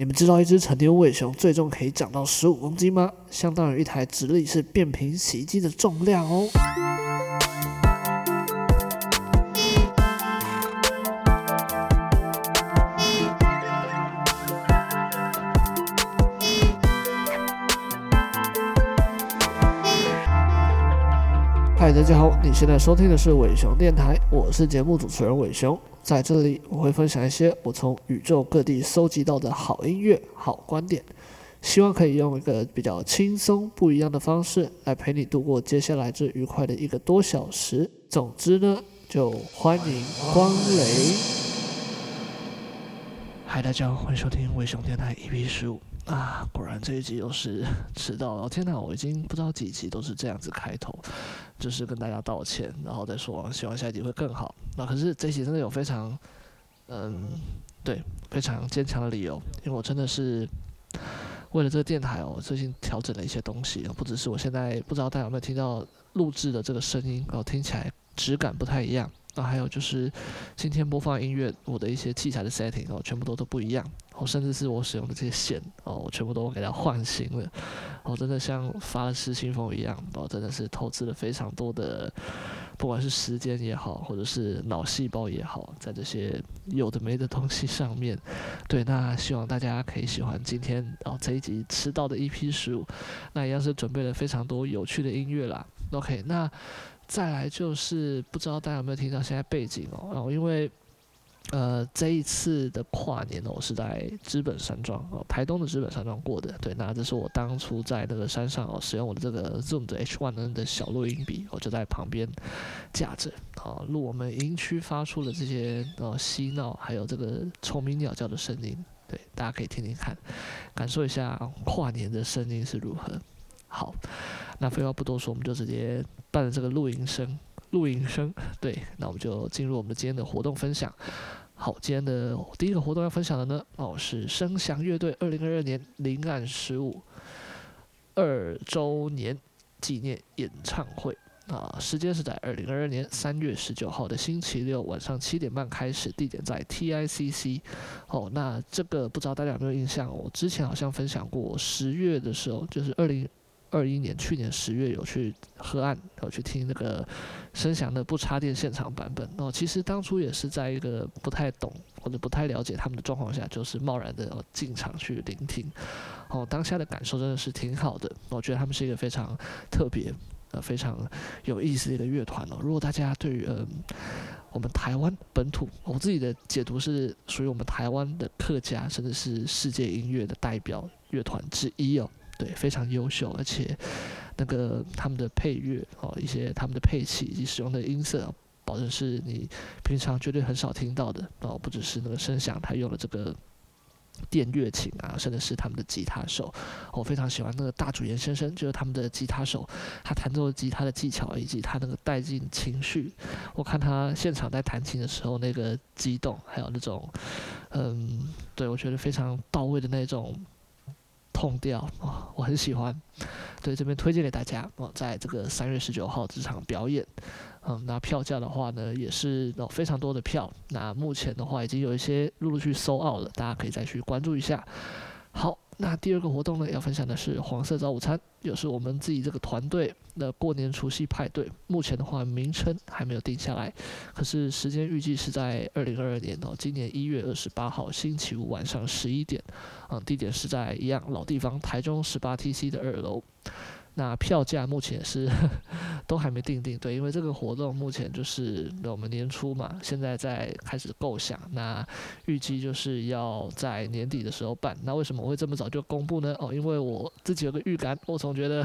你们知道一只成年伪熊最重可以长到十五公斤吗？相当于一台直立式变频洗衣机的重量哦。嗨，大家好，你现在收听的是伟熊电台，我是节目主持人伟熊。在这里，我会分享一些我从宇宙各地搜集到的好音乐、好观点，希望可以用一个比较轻松、不一样的方式来陪你度过接下来这愉快的一个多小时。总之呢，就欢迎光临。嗨，大家好，欢迎收听伟熊电台 EP 十五啊！果然这一集又是 迟到了，天哪，我已经不知道几集都是这样子开头。就是跟大家道歉，然后再说，希望下一集会更好。那可是这一集真的有非常，嗯，对，非常坚强的理由，因为我真的是为了这个电台哦，最近调整了一些东西，不只是我现在不知道大家有没有听到录制的这个声音哦，听起来质感不太一样。那还有就是今天播放音乐，我的一些器材的 setting 哦，全部都都不一样。哦，甚至是我使用的这些线哦，我全部都给它换新了。哦，真的像发了失心疯一样哦，真的是投资了非常多的，不管是时间也好，或者是脑细胞也好，在这些有的没的东西上面。对，那希望大家可以喜欢今天哦这一集吃到的一批食物，那一样是准备了非常多有趣的音乐啦。OK，那。再来就是不知道大家有没有听到现在背景哦，然后因为呃这一次的跨年呢，我是在知本山庄哦，台东的知本山庄过的。对，那这是我当初在那个山上哦使用我的这个 Zoom 的 H1N 的小录音笔，我就在旁边架着啊录我们营区发出的这些呃嬉闹，还有这个虫鸣鸟叫的声音。对，大家可以听听看，感受一下跨年的声音是如何。好，那废话不多说，我们就直接伴着这个录音声，录音声，对，那我们就进入我们的今天的活动分享。好，今天的第一个活动要分享的呢，哦，是声响乐队二零二二年灵感十五二周年纪念演唱会啊，时间是在二零二二年三月十九号的星期六晚上七点半开始，地点在 TICC。哦，那这个不知道大家有没有印象？我之前好像分享过，十月的时候就是二零。二一年，去年十月有去河岸，有去听那个声响的不插电现场版本。哦，其实当初也是在一个不太懂或者不太了解他们的状况下，就是贸然的进场去聆听。哦，当下的感受真的是挺好的。我觉得他们是一个非常特别、呃非常有意思的一个乐团哦。如果大家对于嗯我们台湾本土，我自己的解读是属于我们台湾的客家，甚至是世界音乐的代表乐团之一哦。对，非常优秀，而且那个他们的配乐哦，一些他们的配器以及使用的音色，保证是你平常绝对很少听到的哦。不只是那个声响，他用了这个电乐琴啊，甚至是他们的吉他手，我非常喜欢那个大主演先生，就是他们的吉他手，他弹奏吉他的技巧以及他那个带进情绪。我看他现场在弹琴的时候，那个激动，还有那种嗯，对我觉得非常到位的那种。痛掉 啊，我很喜欢，对，这边推荐给大家哦，在这个三月十九号这场表演，嗯，那票价的话呢，也是有非常多的票，那目前的话已经有一些陆陆续续 sold out 了，大家可以再去关注一下。那第二个活动呢，要分享的是黄色早午餐，也是我们自己这个团队的过年除夕派对。目前的话，名称还没有定下来，可是时间预计是在二零二二年哦，今年一月二十八号星期五晚上十一点，嗯，地点是在一样老地方，台中十八 TC 的二楼。那票价目前是 都还没定定，对，因为这个活动目前就是我们年初嘛，现在在开始构想，那预计就是要在年底的时候办。那为什么我会这么早就公布呢？哦，因为我自己有个预感，我总觉得，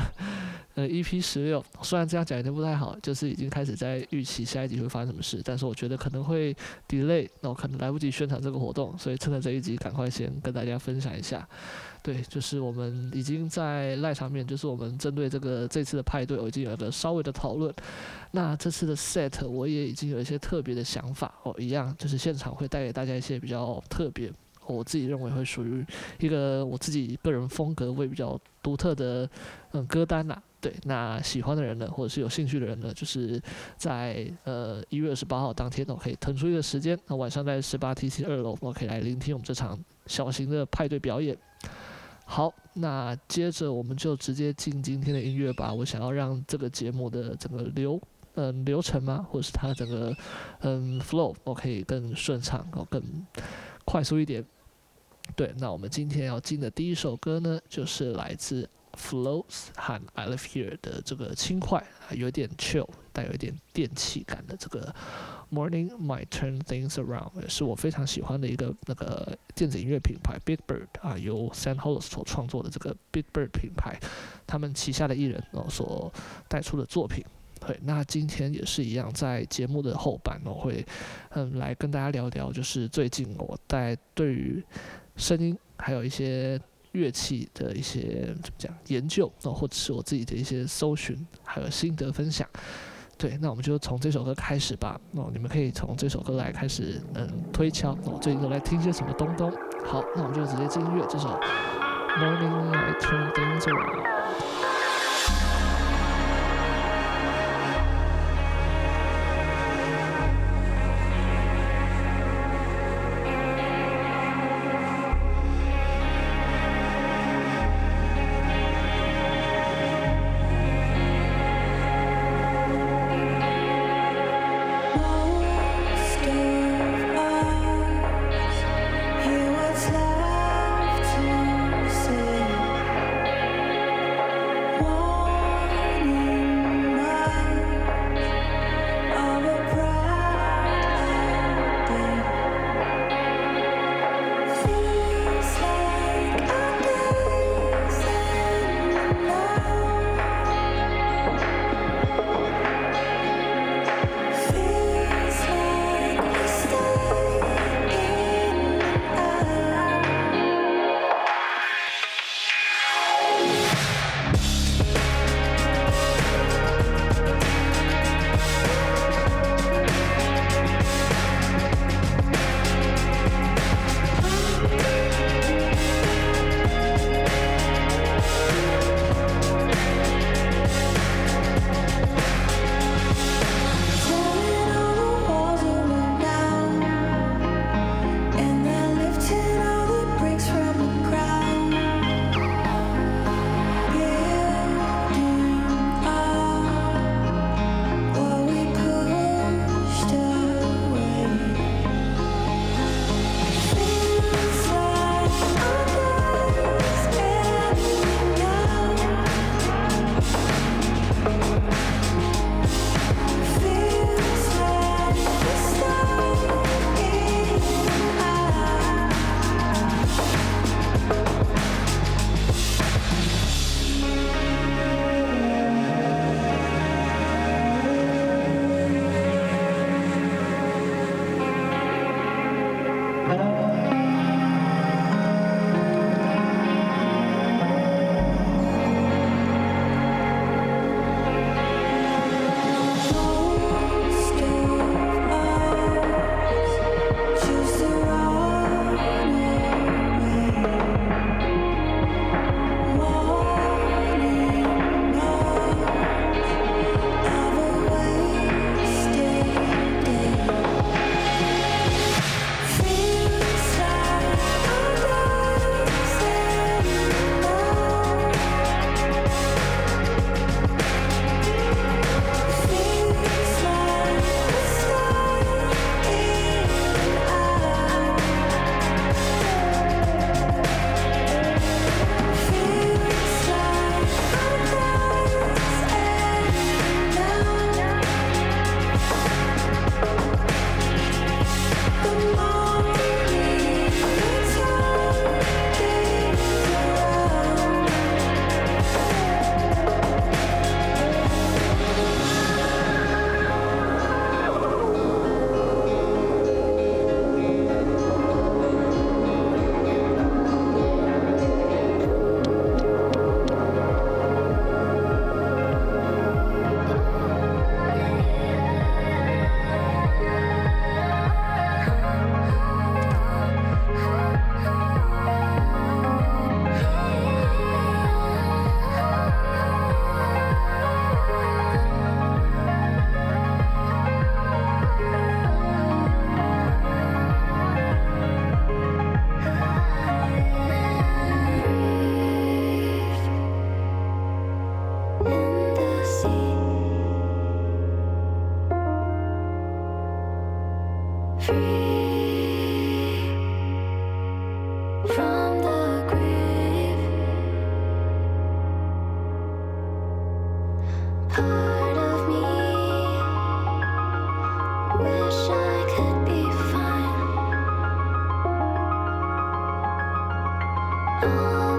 呃，EP 十六虽然这样讲有点不太好，就是已经开始在预期下一集会发生什么事，但是我觉得可能会 delay，那我可能来不及宣传这个活动，所以趁着这一集赶快先跟大家分享一下。对，就是我们已经在赖场面，就是我们针对这个这次的派对，我已经有一个稍微的讨论。那这次的 set 我也已经有一些特别的想法哦，一样就是现场会带给大家一些比较特别，我自己认为会属于一个我自己个人风格会比较独特的嗯歌单呐、对，那喜欢的人呢，或者是有兴趣的人呢，就是在呃一月二十八号当天，我可以腾出一个时间，那晚上在十八 TC 二楼，我可以来聆听我们这场。小型的派对表演。好，那接着我们就直接进今天的音乐吧。我想要让这个节目的整个流嗯流程吗，或者是它整个嗯 flow，我可以更顺畅，更快速一点。对，那我们今天要进的第一首歌呢，就是来自 Flows 和 I Live Here 的这个轻快，有点 chill，带有一点电气感的这个 Morning Might Turn Things Around，也是我非常喜欢的一个那个电子音乐品牌 Big Bird 啊，由 San hou 所创作的这个 Big Bird 品牌，他们旗下的艺人哦所带出的作品。对，那今天也是一样，在节目的后半我会嗯来跟大家聊聊，就是最近我在对于声音还有一些乐器的一些怎么讲研究，哦，或者是我自己的一些搜寻，还有心得分享。对，那我们就从这首歌开始吧。哦，你们可以从这首歌来开始，嗯，推敲。哦，最近都来听些什么东东？好，那我们就直接进音乐，这首 Morning Light 啊。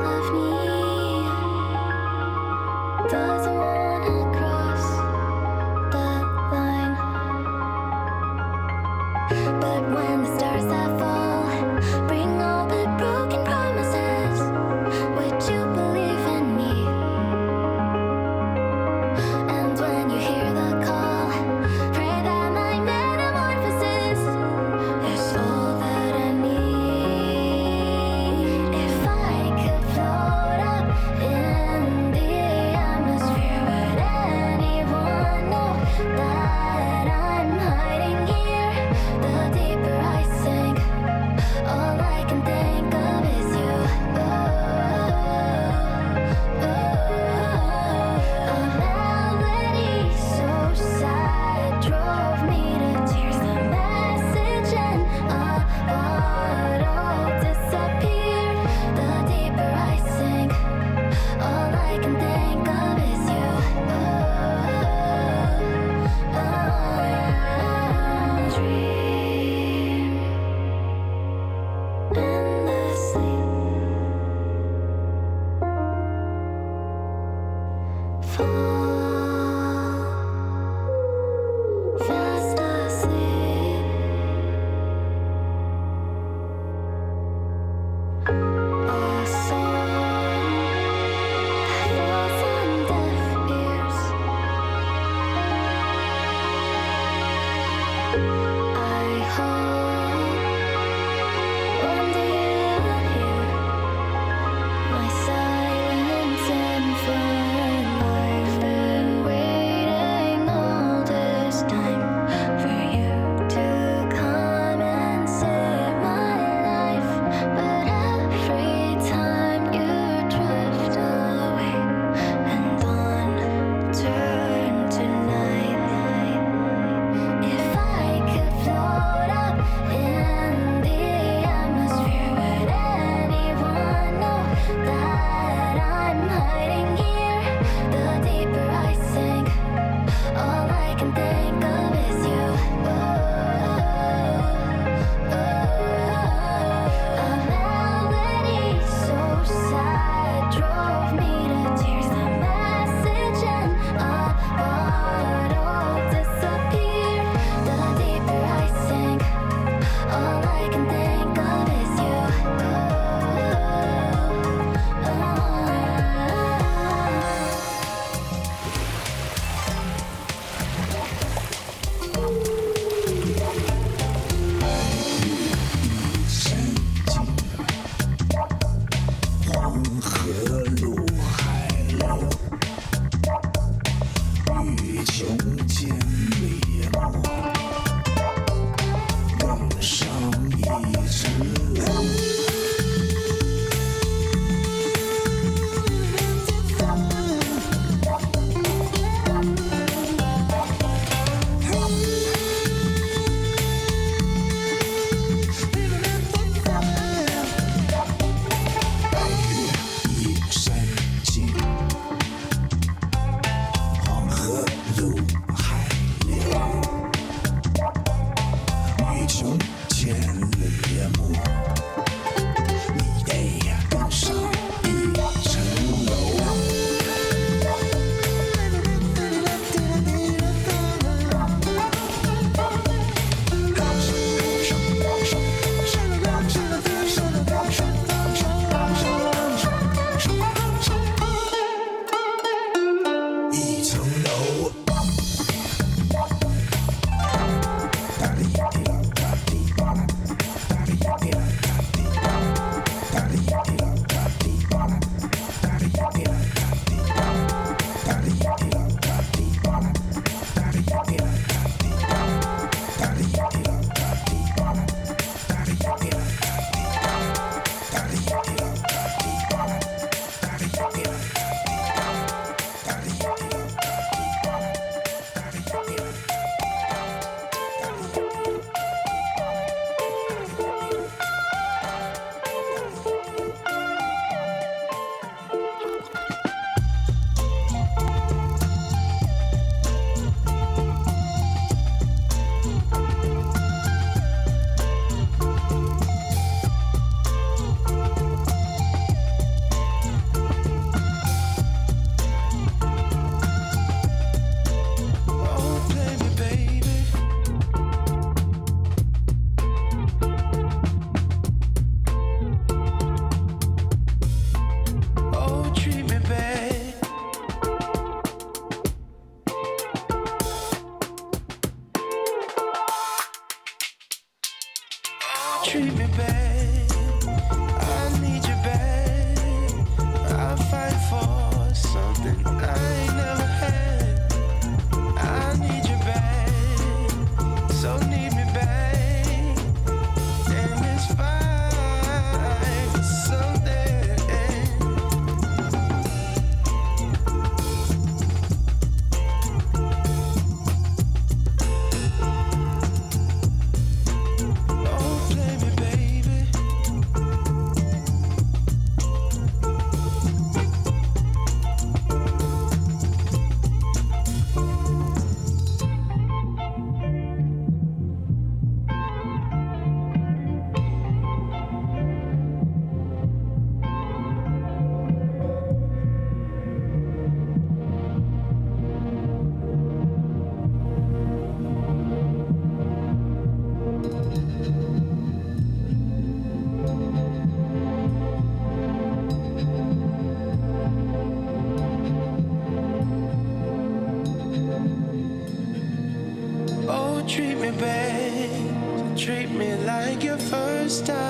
first time.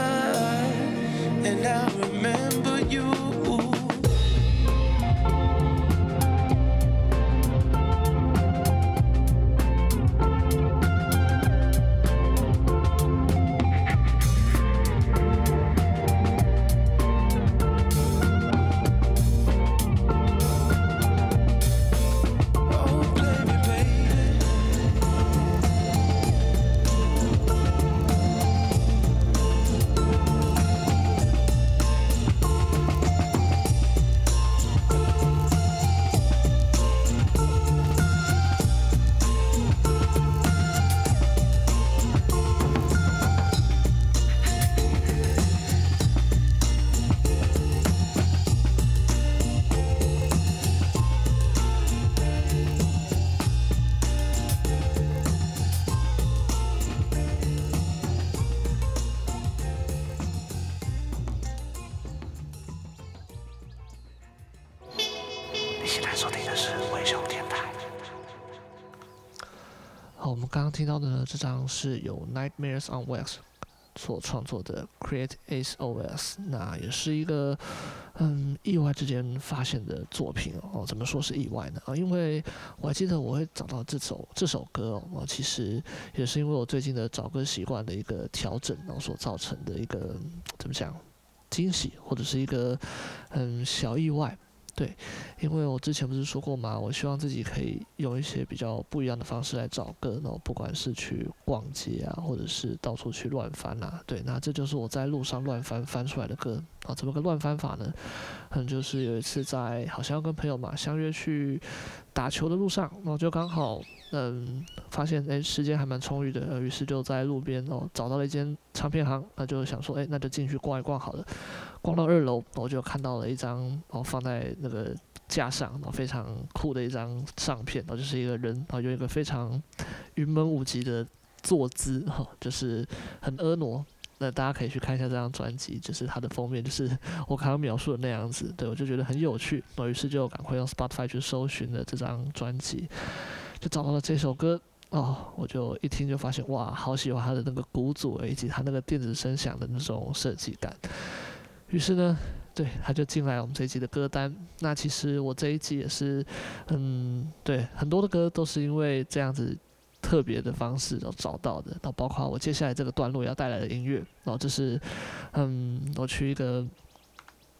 这张是由 Nightmares on Wax 所创作的 Create SOS，那也是一个嗯意外之间发现的作品哦。怎么说是意外呢？啊，因为我还记得我会找到这首这首歌哦，其实也是因为我最近的找歌习惯的一个调整，然后所造成的一个怎么讲惊喜，或者是一个嗯小意外。对，因为我之前不是说过吗？我希望自己可以用一些比较不一样的方式来找歌，然后不管是去逛街啊，或者是到处去乱翻啊。对，那这就是我在路上乱翻翻出来的歌啊。怎么个乱翻法呢？嗯，就是有一次在好像要跟朋友嘛相约去打球的路上，然后就刚好嗯发现哎时间还蛮充裕的，于是就在路边哦找到了一间唱片行，那就想说哎那就进去逛一逛好了。逛到二楼，我就看到了一张，然后放在那个架上，然后非常酷的一张相片，然后就是一个人，然后有一个非常云门舞集的坐姿，哈，就是很婀娜。那大家可以去看一下这张专辑，就是它的封面，就是我刚刚描述的那样子。对，我就觉得很有趣，我于是就赶快用 Spotify 去搜寻了这张专辑，就找到了这首歌。哦，我就一听就发现，哇，好喜欢它的那个鼓组以及它那个电子声响的那种设计感。于是呢，对，他就进来我们这一集的歌单。那其实我这一集也是，嗯，对，很多的歌都是因为这样子特别的方式然后找到的。然后包括我接下来这个段落要带来的音乐，然后这是，嗯，我去一个，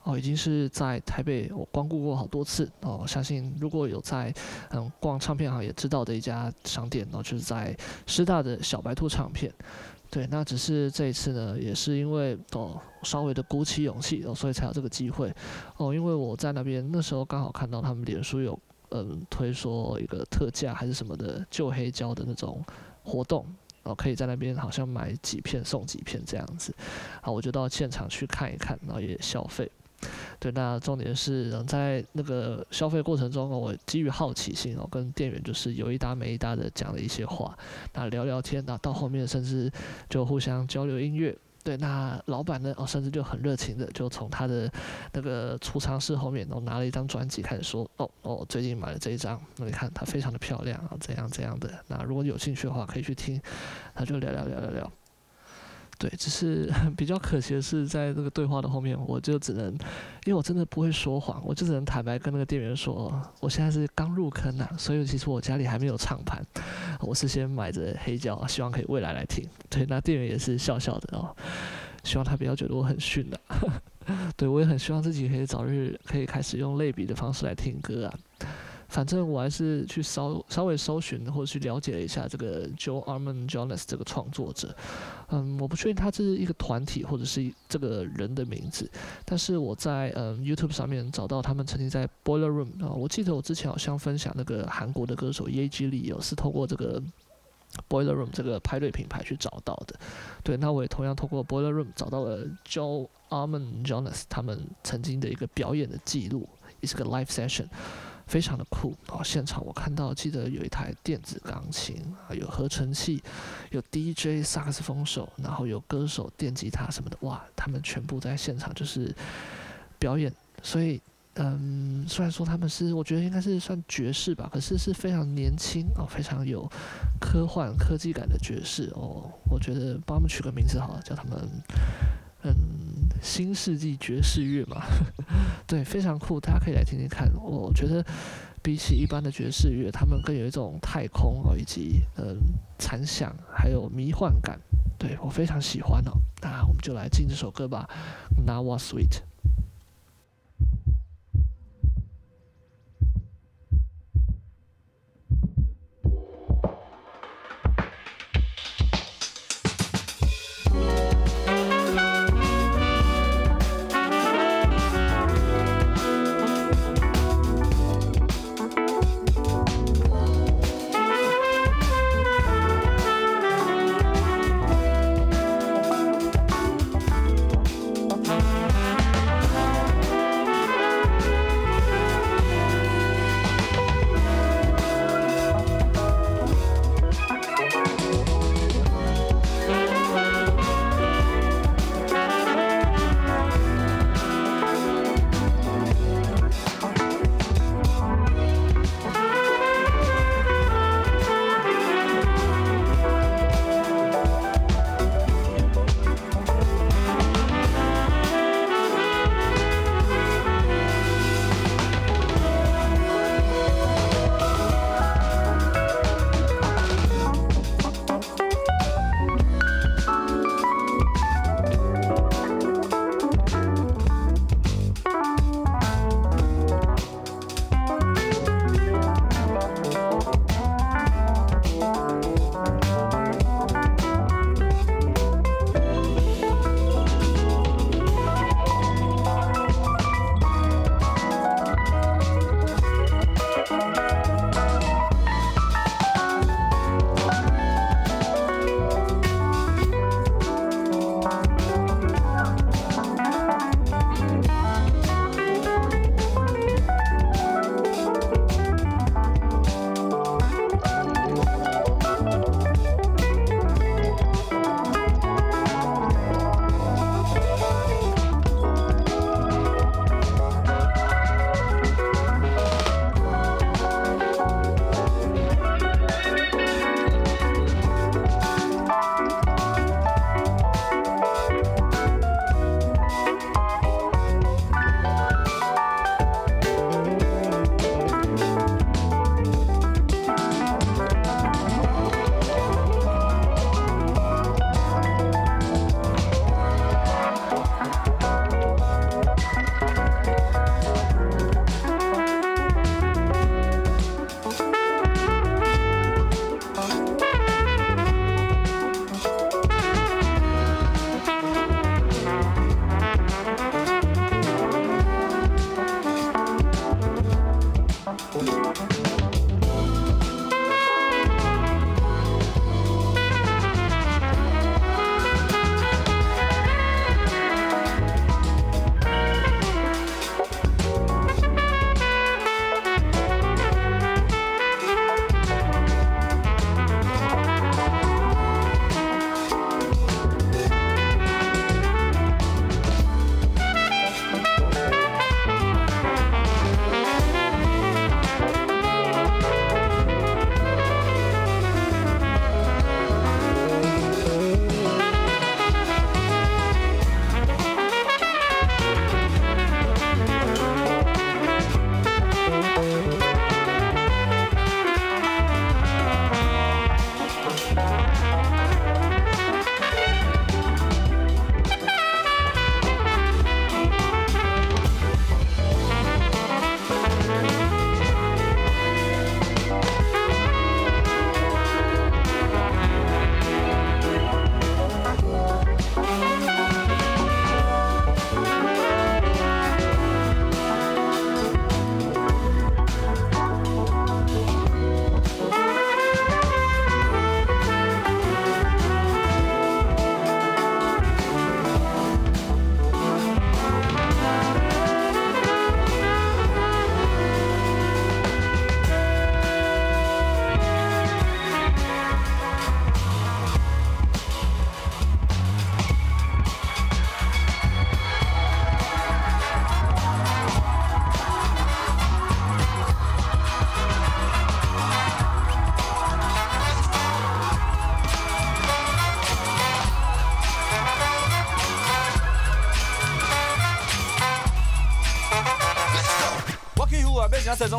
哦，已经是在台北我光顾过好多次哦。相信如果有在嗯逛唱片行也知道的一家商店，然后就是在师大的小白兔唱片。对，那只是这一次呢，也是因为哦，稍微的鼓起勇气哦，所以才有这个机会哦。因为我在那边那时候刚好看到他们脸书有嗯推说一个特价还是什么的旧黑胶的那种活动哦，可以在那边好像买几片送几片这样子，好，我就到现场去看一看，然后也消费。对，那重点是，嗯，在那个消费过程中，我基于好奇心哦，跟店员就是有一搭没一搭的讲了一些话，那聊聊天，那到后面甚至就互相交流音乐。对，那老板呢，哦，甚至就很热情的，就从他的那个储藏室后面，然后拿了一张专辑，开始说，哦哦，最近买了这一张，那你看它非常的漂亮啊，怎样怎样的。那如果有兴趣的话，可以去听。那就聊聊聊聊聊。对，只是 比较可惜的是，在这个对话的后面，我就只能，因为我真的不会说谎，我就只能坦白跟那个店员说，我现在是刚入坑呐，所以其实我家里还没有唱盘，我是先买着黑胶，希望可以未来来听。对，那店员也是笑笑的哦，希望他不要觉得我很逊的。对，我也很希望自己可以早日可以开始用类比的方式来听歌啊。反正我还是去稍稍微搜寻或者去了解了一下这个 Joe Arman Jones 这个创作者，嗯，我不确定他这是一个团体或者是这个人的名字，但是我在嗯 YouTube 上面找到他们曾经在 Boiler Room 啊，我记得我之前好像分享那个韩国的歌手 Ye Ji Lee 是透过这个 Boiler Room 这个派对品牌去找到的，对，那我也同样通过 Boiler Room 找到了 Joe Arman Jones 他们曾经的一个表演的记录，也是个 Live Session。非常的酷哦！现场我看到，记得有一台电子钢琴，啊有合成器，有 DJ 萨克斯风手，然后有歌手电吉他什么的，哇！他们全部在现场就是表演，所以嗯，虽然说他们是，我觉得应该是算爵士吧，可是是非常年轻哦，非常有科幻科技感的爵士哦。我觉得帮他们取个名字好了，叫他们嗯新世纪爵士乐嘛，对，非常酷，大家可以来听听看。我觉得比起一般的爵士乐，他们更有一种太空哦，以及嗯残响，还有迷幻感。对，我非常喜欢哦，那我们就来进这首歌吧，Nawa Sweet。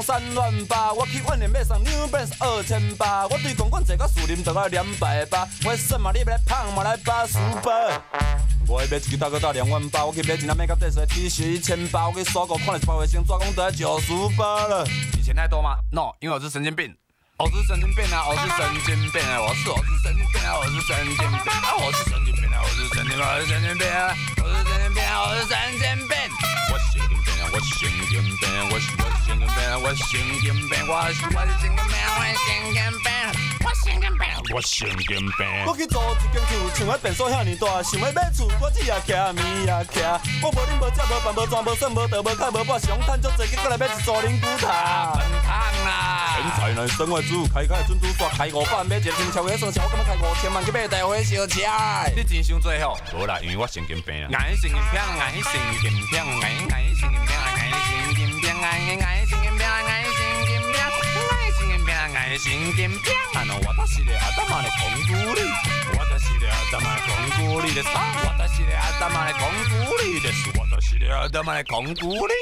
三万八。我去万年买上 New benz 二千八。我对公馆这个树林都要两百八。我什么你来胖嘛来把书包。我要买一个大哥大两万八。我去买一件美甲得水 T 恤一千八。我去刷过看了一百卫星，抓工都要九十八了。你钱太多吗？No，因为我是神经病。我是神经病啊！我是神经病啊！我是我是神经病啊！我是神经病啊！我是神经病啊！我是神经病啊！我是神经病啊！我是神经病啊！我是神经病。我神经病啊！我神经病啊！我是我是神经病！我神经病，我是我是神经病！我神经病，我神经病，我去租一间厝，像我变数遐尼大，想要买厝，我只也徛，咪也徛。我无恁无食无饭无装无算无道无靠无把，想趁足济，结果来买一座灵骨塔。笨汤啦！天才男生活。开开准拄煞开五百，买一个新车会算钱，我感觉开五千万去买台湾小车。你真想做吼？无啦，因为我神经病啊！爱神经病，爱神经病，爱爱神经病，爱神经病，爱爱神经病，爱神经病，爱神经病，爱神经病。啊喏，我就是咧阿达玛咧控股哩，我就是咧阿达玛咧控股哩的，我就是咧阿达玛咧控股哩，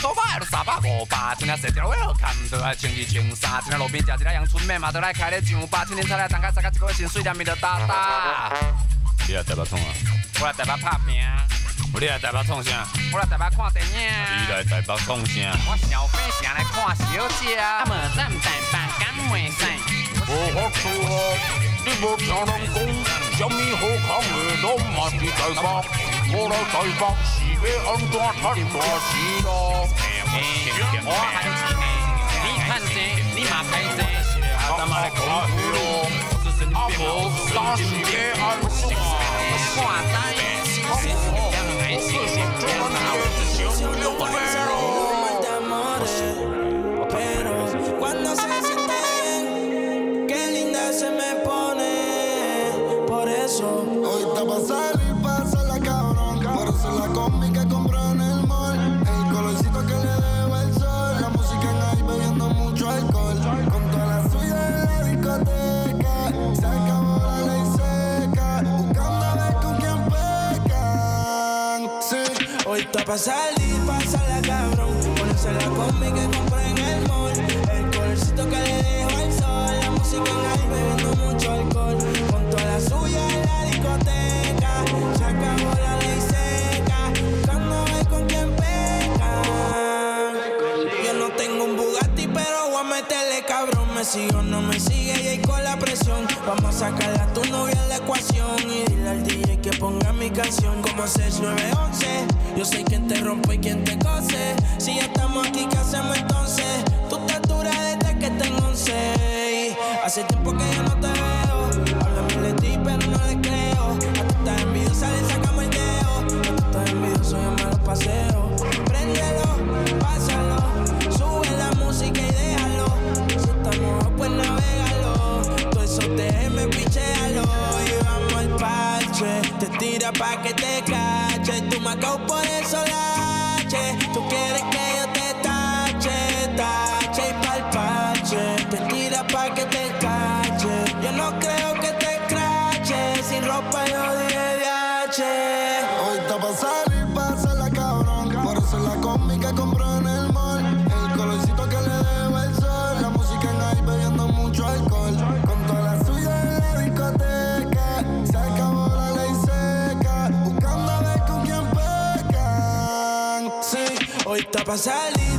就是咧阿达玛咧控股哩。今仔洗掉我好看，都爱穿二穿三。今天路边食一个阳春面嘛，都来开咧上吧。天天菜来当家，三个一个月薪水两米的大大。你来台北创啊？我来台北拍拼。你来台北创啥？我来台北看电影。你来台北创啥？我小飞侠来看小姐。啊无咱台北敢袂使？无好处哦，你无听人讲，什么好康的都嘛是台北。我来台北？我还是你看这，你嘛拍这，他妈的恐怖咯！阿婆三十个安怎？挂单，两个四十个，那我是想六百咯。Pa' salir, pasarla cabrón. Ponerse la combi que compré en el mall. El colorcito que le dejo al sol. La música en high, bebiendo mucho alcohol. Con toda la suya en la discoteca. Se acabó la ley seca. Buscando ver con quién peca. Yo no tengo un Bugatti, pero voy a meterle cabrón. Me sigo, no me ahí Vamos a sacar a tu novia la ecuación. Y dile al DJ que ponga mi canción como 6911. Yo sé quién te rompe y quién te cose. Si ya estamos aquí, ¿qué hacemos entonces? Tu estatura desde que tengo 11. Hace tiempo que yo no pa' que te cache. Tú me por eso lache. para salir.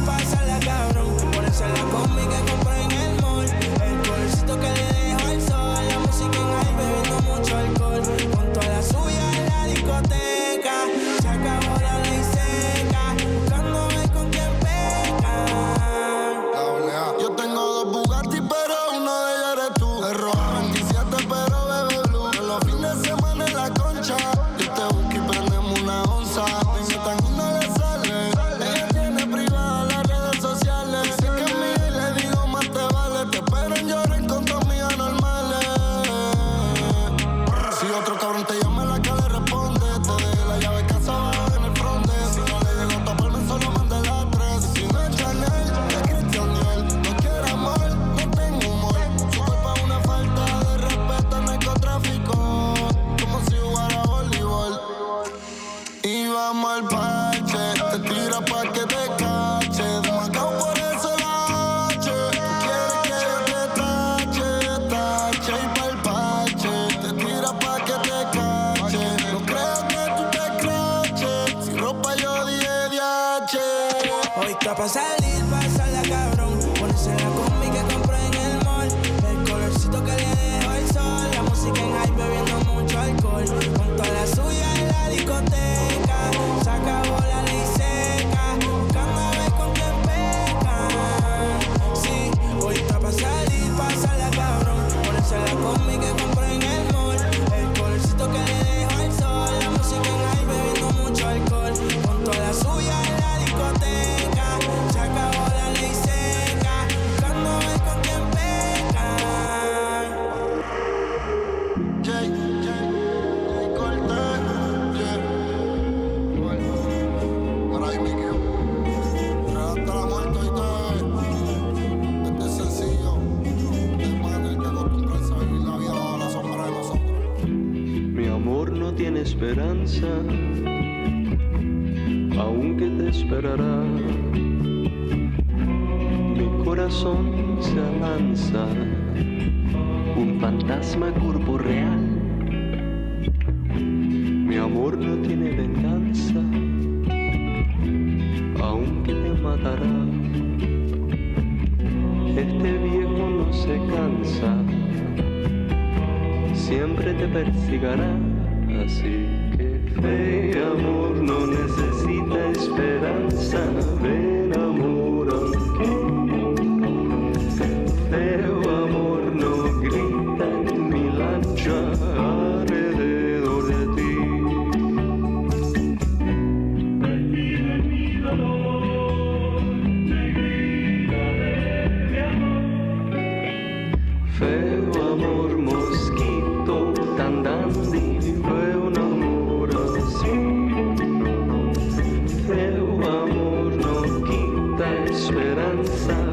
sun.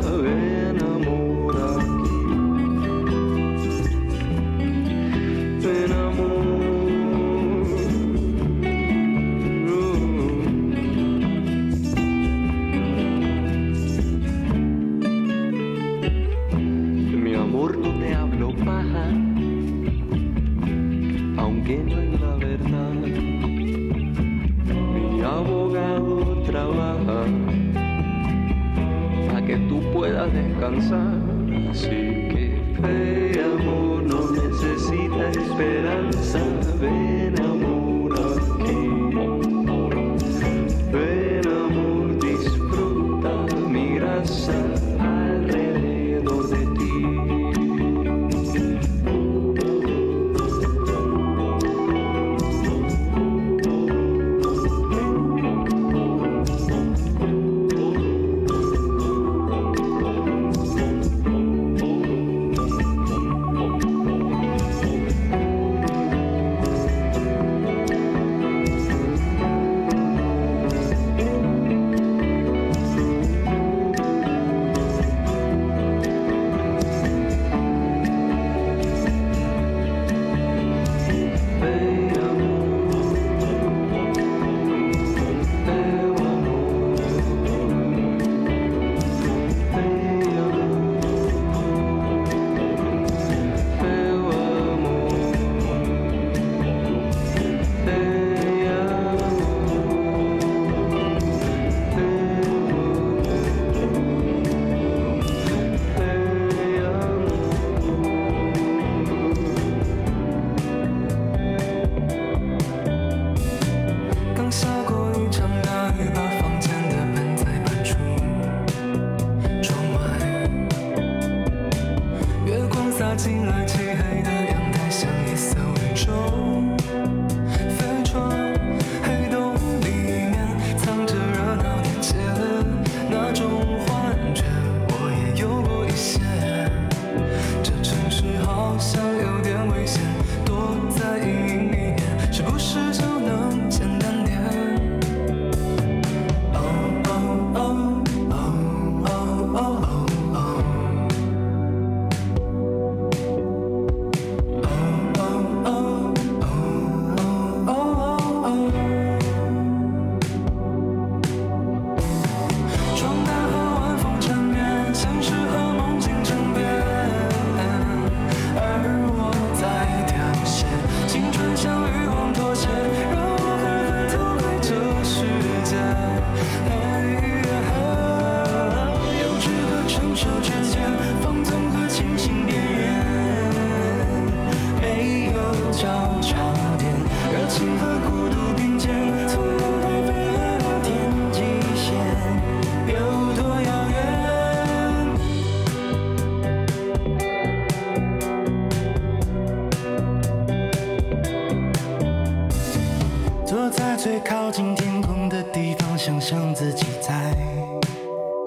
想象自己在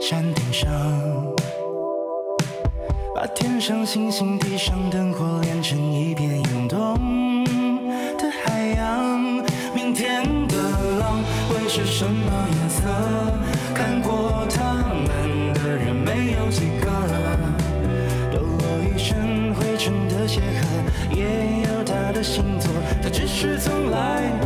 山顶上，把天上星星、地上灯火连成一片涌动的海洋。明天的浪会是什么颜色？看过他们的人没有几个，抖落一身灰尘的鞋盒，也有他的星座，他只是从来。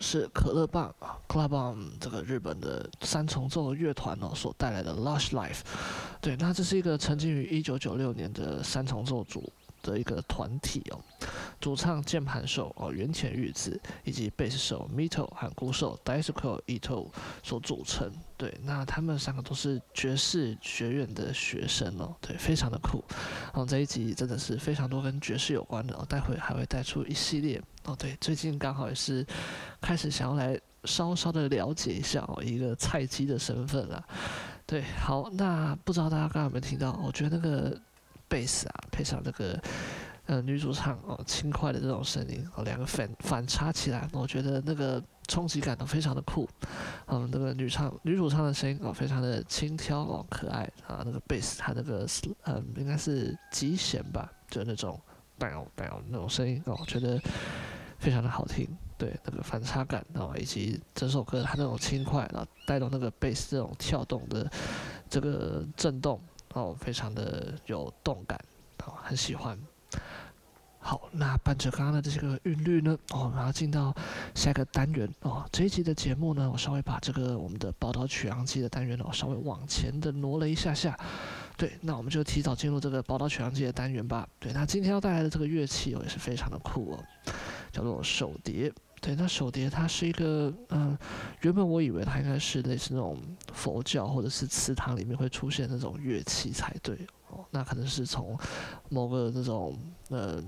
是可乐棒啊，Club On 这个日本的三重奏乐团哦所带来的 Lush Life。对，那这是一个曾经于一九九六年的三重奏组的一个团体哦。主唱、键盘手哦，原田裕子以及贝斯手 Mito 和鼓手 Discoito 所组成。对，那他们三个都是爵士学院的学生哦，对，非常的酷。然后这一集真的是非常多跟爵士有关的哦，待会还会带出一系列哦。对，最近刚好也是开始想要来稍稍的了解一下哦，一个菜鸡的身份啦。对，好，那不知道大家刚刚有没有听到？我觉得那个贝斯啊，配上那个。呃，女主唱哦，轻快的这种声音哦，两个反反差起来，我觉得那个冲击感都非常的酷。嗯，那个女唱女主唱的声音哦，非常的轻佻哦，可爱啊。那个贝斯，它那个嗯，应该是极弦吧，就那种 bang bang 那种声音哦，我觉得非常的好听。对，那个反差感哦，以及整首歌它那种轻快，然后带动那个贝斯这种跳动的这个震动哦，非常的有动感哦，很喜欢。好，那伴着刚刚的这个韵律呢，哦，我们要进到下一个单元哦。这一集的节目呢，我稍微把这个我们的宝岛曲阳记的单元哦，稍微往前的挪了一下下。对，那我们就提早进入这个宝岛曲阳记的单元吧。对，那今天要带来的这个乐器哦，也是非常的酷哦，叫做手碟。对，那手碟它是一个，嗯，原本我以为它应该是类似那种佛教或者是祠堂里面会出现那种乐器才对哦，那可能是从某个那种，嗯。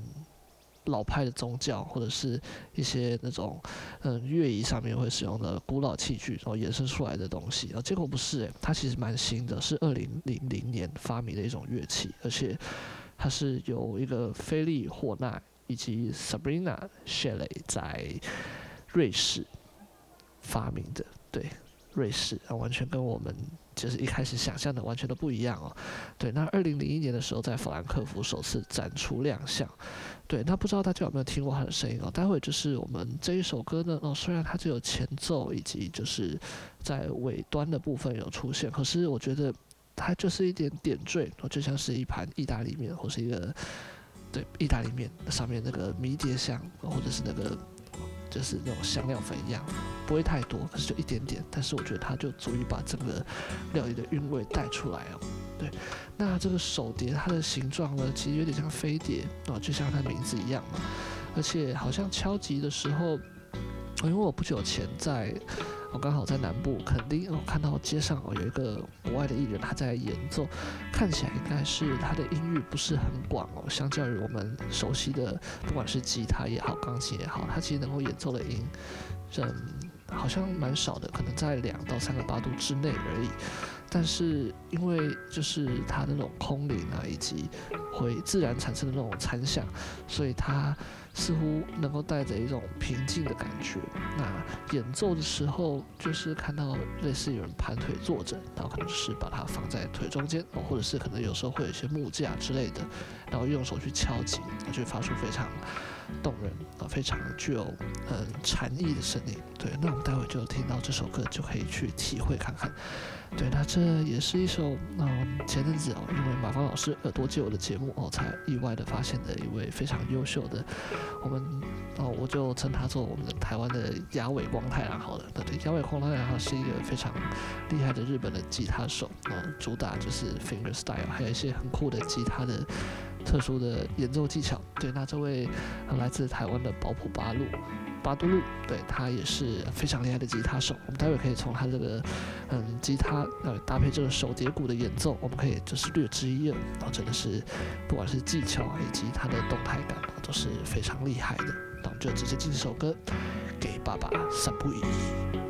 老派的宗教或者是一些那种嗯乐仪上面会使用的古老器具，然后衍生出来的东西，啊，结果不是诶，它其实蛮新的，是二零零零年发明的一种乐器，而且它是由一个菲利霍纳以及 Sabrina Shelley 在瑞士发明的，对，瑞士啊，完全跟我们。就是一开始想象的完全都不一样哦，对。那二零零一年的时候，在法兰克福首次展出亮相，对。那不知道大家有没有听过他的声音哦？待会就是我们这一首歌呢，哦，虽然它只有前奏以及就是在尾端的部分有出现，可是我觉得它就是一点点缀，哦，就像是一盘意大利面或是一个对意大利面上面那个迷迭香，或者是那个。就是那种香料粉一样，不会太多，可是就一点点。但是我觉得它就足以把整个料理的韵味带出来哦。对，那这个手碟它的形状呢，其实有点像飞碟哦，就像它名字一样嘛。而且好像敲击的时候，因为我不久前在。我刚好在南部，肯定，我看到街上哦有一个国外的艺人，他在演奏，看起来应该是他的音域不是很广哦，相较于我们熟悉的，不管是吉他也好，钢琴也好，他其实能够演奏的音，嗯，好像蛮少的，可能在两到三个八度之内而已。但是因为就是它那种空灵啊，以及会自然产生的那种残响，所以它似乎能够带着一种平静的感觉。那演奏的时候，就是看到类似有人盘腿坐着，然后可能是把它放在腿中间，或者是可能有时候会有一些木架之类的，然后用手去敲击，就会发出非常动人啊，非常具有嗯禅意的声音。对，那我们待会就听到这首歌，就可以去体会看看。对，那这也是一首，嗯，前阵子哦，因为马芳老师耳朵借我的节目哦，才意外的发现的一位非常优秀的，我们哦，我就称他做我们的台湾的押尾光太郎好了。对对，押尾光太郎他是一个非常厉害的日本的吉他手，嗯，主打就是 finger style，还有一些很酷的吉他的特殊的演奏技巧。对，那这位来自台湾的保普八路。巴杜路，对，他也是非常厉害的吉他手。我们待会可以从他这个嗯吉他呃搭配这个手碟鼓的演奏，我们可以就是略知一二。然后真的是不管是技巧以及他的动态感都是非常厉害的。那我们就直接进这首歌，给爸爸散步一。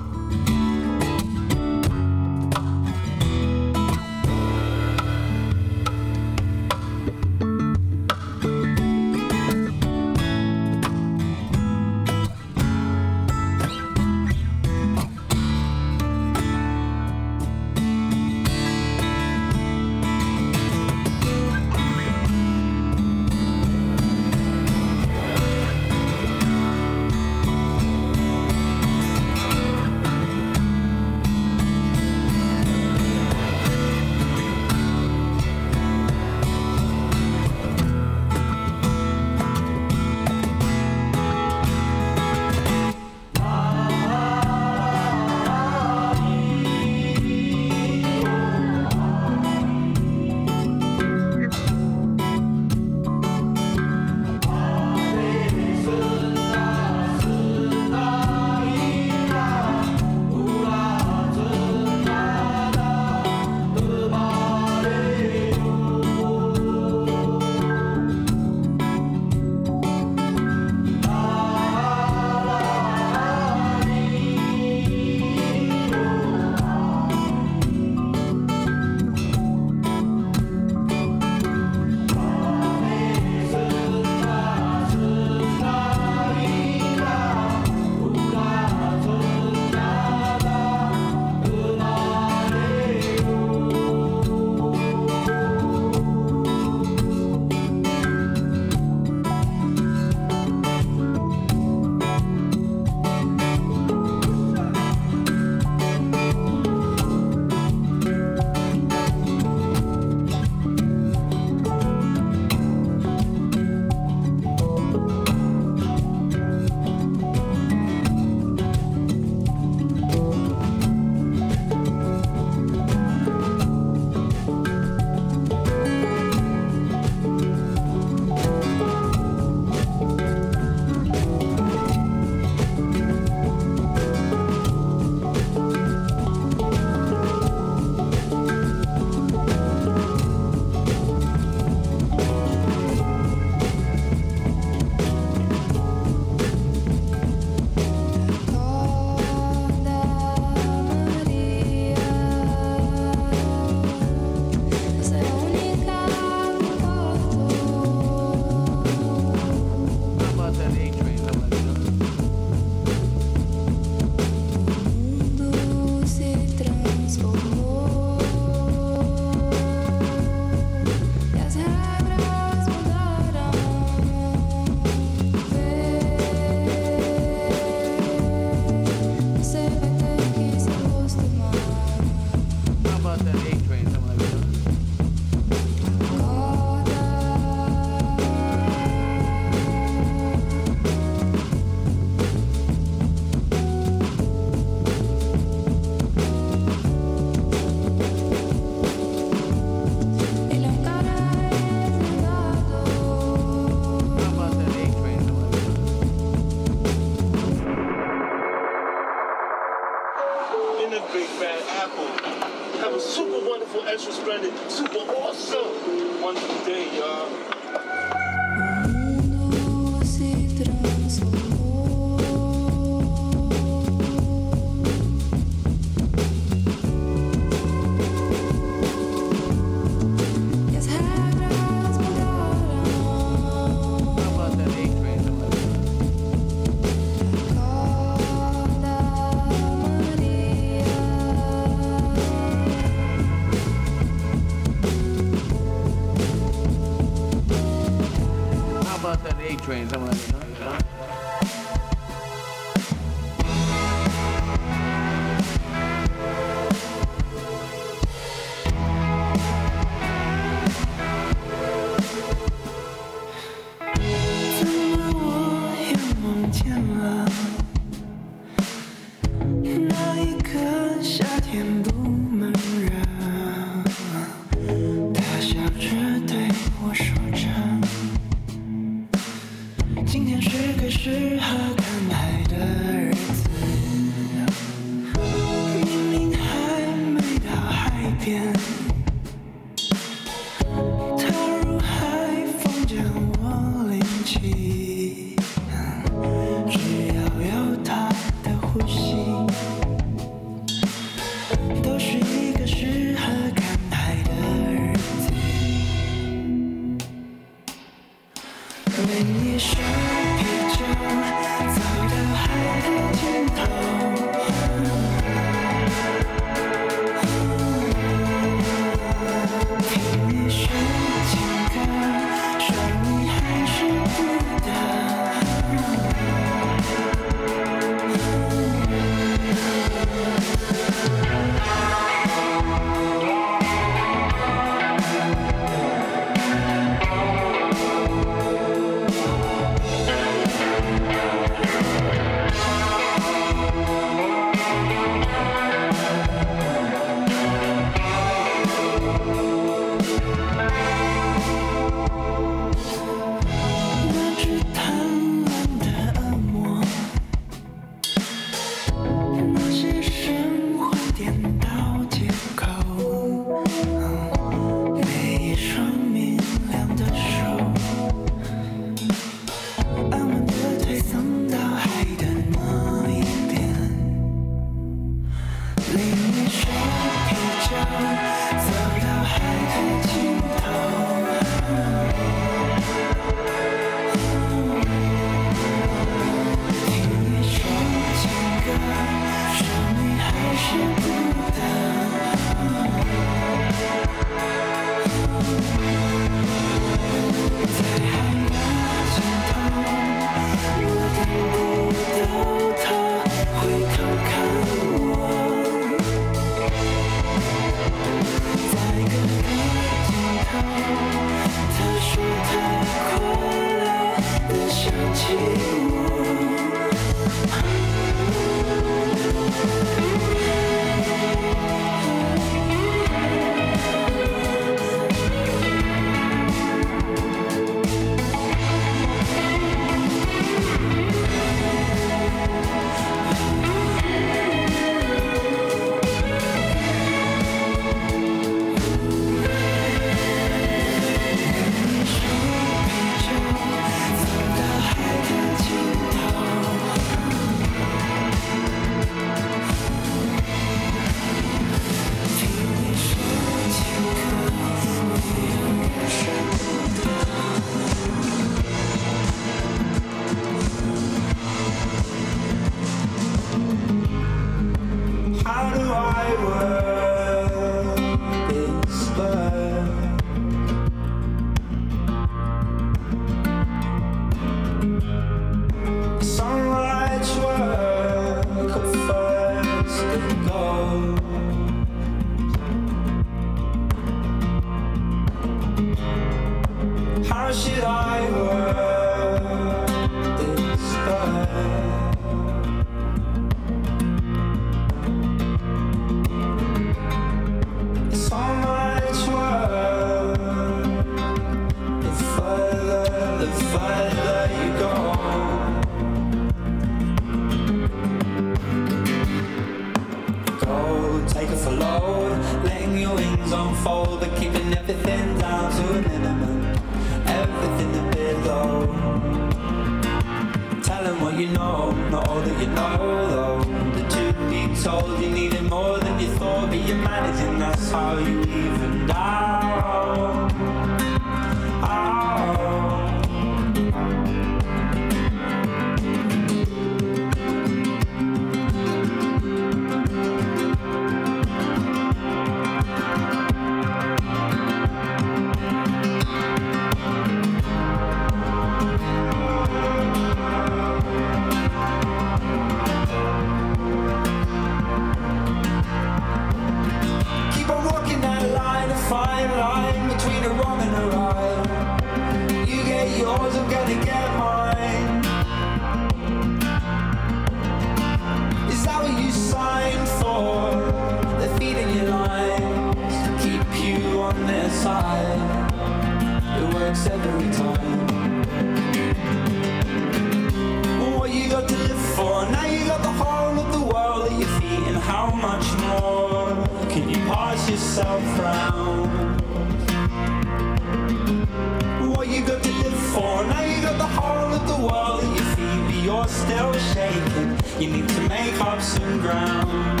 Still shaking. You need to make up some ground.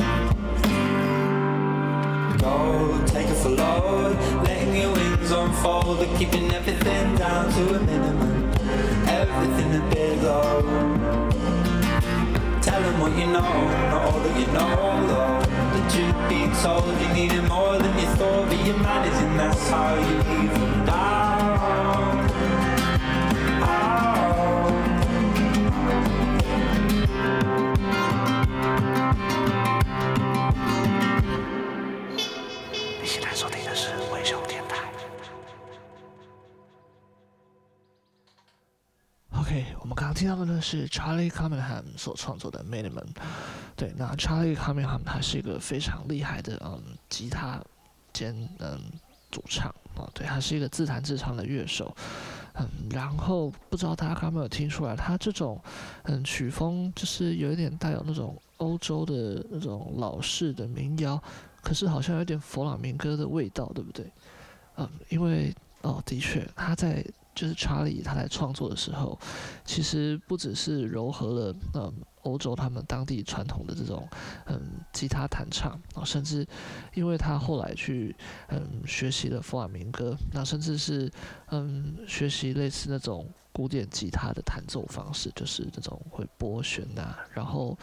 Go, take it for load, letting your wings unfold, but keeping everything down to a minimum. Everything a bit low. Tell 'em what you know, not all that you know though. The truth be told, you needed more than you thought, but you're managing, that's how you even 我听到的呢是 Charlie Cunningham 所创作的 Minimum。对，那 Charlie Cunningham 他是一个非常厉害的嗯吉他兼嗯主唱啊，对，他是一个自弹自唱的乐手。嗯，然后不知道大家刚刚有没有听出来，他这种嗯曲风就是有一点带有那种欧洲的那种老式的民谣，可是好像有点佛朗明哥的味道，对不对？嗯，因为哦，的确他在。就是查理他在创作的时候，其实不只是糅合了嗯欧洲他们当地传统的这种嗯吉他弹唱啊，甚至因为他后来去嗯学习了弗朗明哥，那甚至是嗯学习类似那种古典吉他的弹奏方式，就是那种会拨弦呐、然后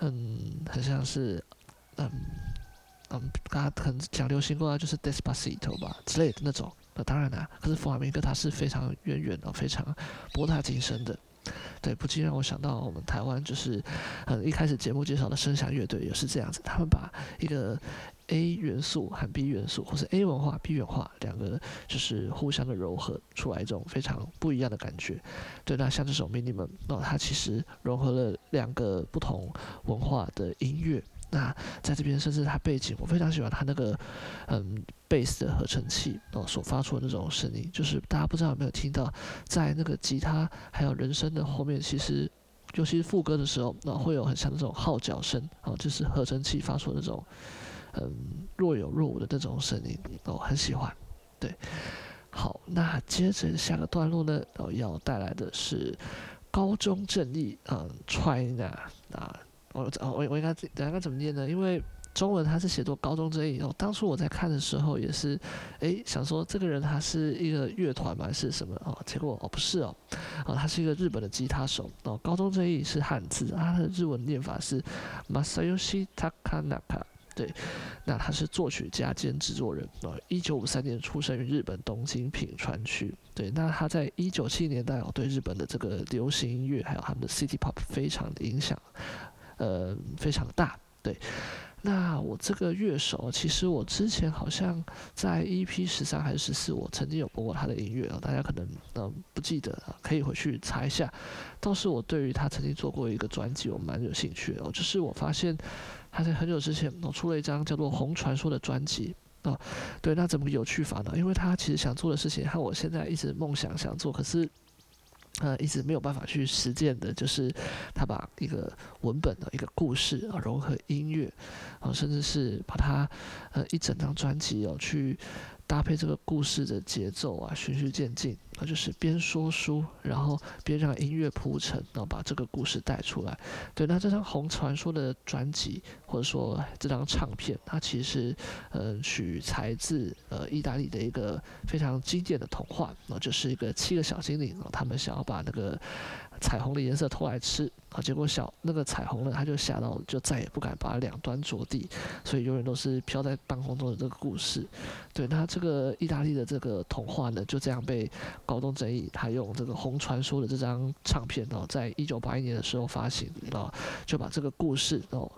嗯很像是嗯嗯刚刚可能讲流行歌啊，就是 Despacito 吧之类的那种。那当然啦、可是弗朗明哥他是非常渊源的，非常博大精深的。对，不禁让我想到我们台湾就是，嗯，一开始节目介绍的声响乐队也是这样子，他们把一个 A 元素和 B 元素，或是 A 文化、B 文化两个就是互相的糅合出来一种非常不一样的感觉。对，那像这首 mini 们那它其实融合了两个不同文化的音乐。那在这边，甚至它背景，我非常喜欢它那个，嗯，贝斯的合成器哦所发出的那种声音，就是大家不知道有没有听到，在那个吉他还有人声的后面，其实尤其是副歌的时候，那会有很像那种号角声哦，就是合成器发出那种，嗯，若有若无的那种声音哦，很喜欢。对，好，那接着下个段落呢，哦，要带来的是高中正义，嗯，China 啊。我我我应该怎应该怎么念呢？因为中文他是写作高中正义哦。当初我在看的时候也是，诶，想说这个人他是一个乐团吗？是什么哦？结果哦不是哦，哦他是一个日本的吉他手哦。高中正义是汉字，他的日文念法是 Masayoshi Takanaka。对，那他是作曲家兼制作人哦。一九五三年出生于日本东京品川区。对，那他在一九七零年代哦，对日本的这个流行音乐还有他们的 City Pop 非常的影响。呃，非常大，对。那我这个乐手，其实我之前好像在 EP 十三还是十四，我曾经有播过他的音乐哦，大家可能呃不记得，可以回去查一下。倒是我对于他曾经做过一个专辑，我蛮有兴趣哦，就是我发现他在很久之前哦出了一张叫做《红传说》的专辑哦，对，那怎么有趣法呢？因为他其实想做的事情和我现在一直梦想想做，可是。呃，一直没有办法去实践的，就是他把一个文本的一个故事啊，融合音乐啊，甚至是把它呃一整张专辑哦去。搭配这个故事的节奏啊，循序渐进，那就是边说书，然后边让音乐铺陈，然后把这个故事带出来。对，那这张《红传说》的专辑，或者说这张唱片，它其实呃取材自呃意大利的一个非常经典的童话，那就是一个七个小精灵，他们想要把那个。彩虹的颜色偷来吃啊，结果小那个彩虹呢，他就吓到，就再也不敢把两端着地，所以永远都是飘在半空中的这个故事。对，那这个意大利的这个童话呢，就这样被高中正义他用这个《红传说》的这张唱片哦，在一九八一年的时候发行啊，就把这个故事哦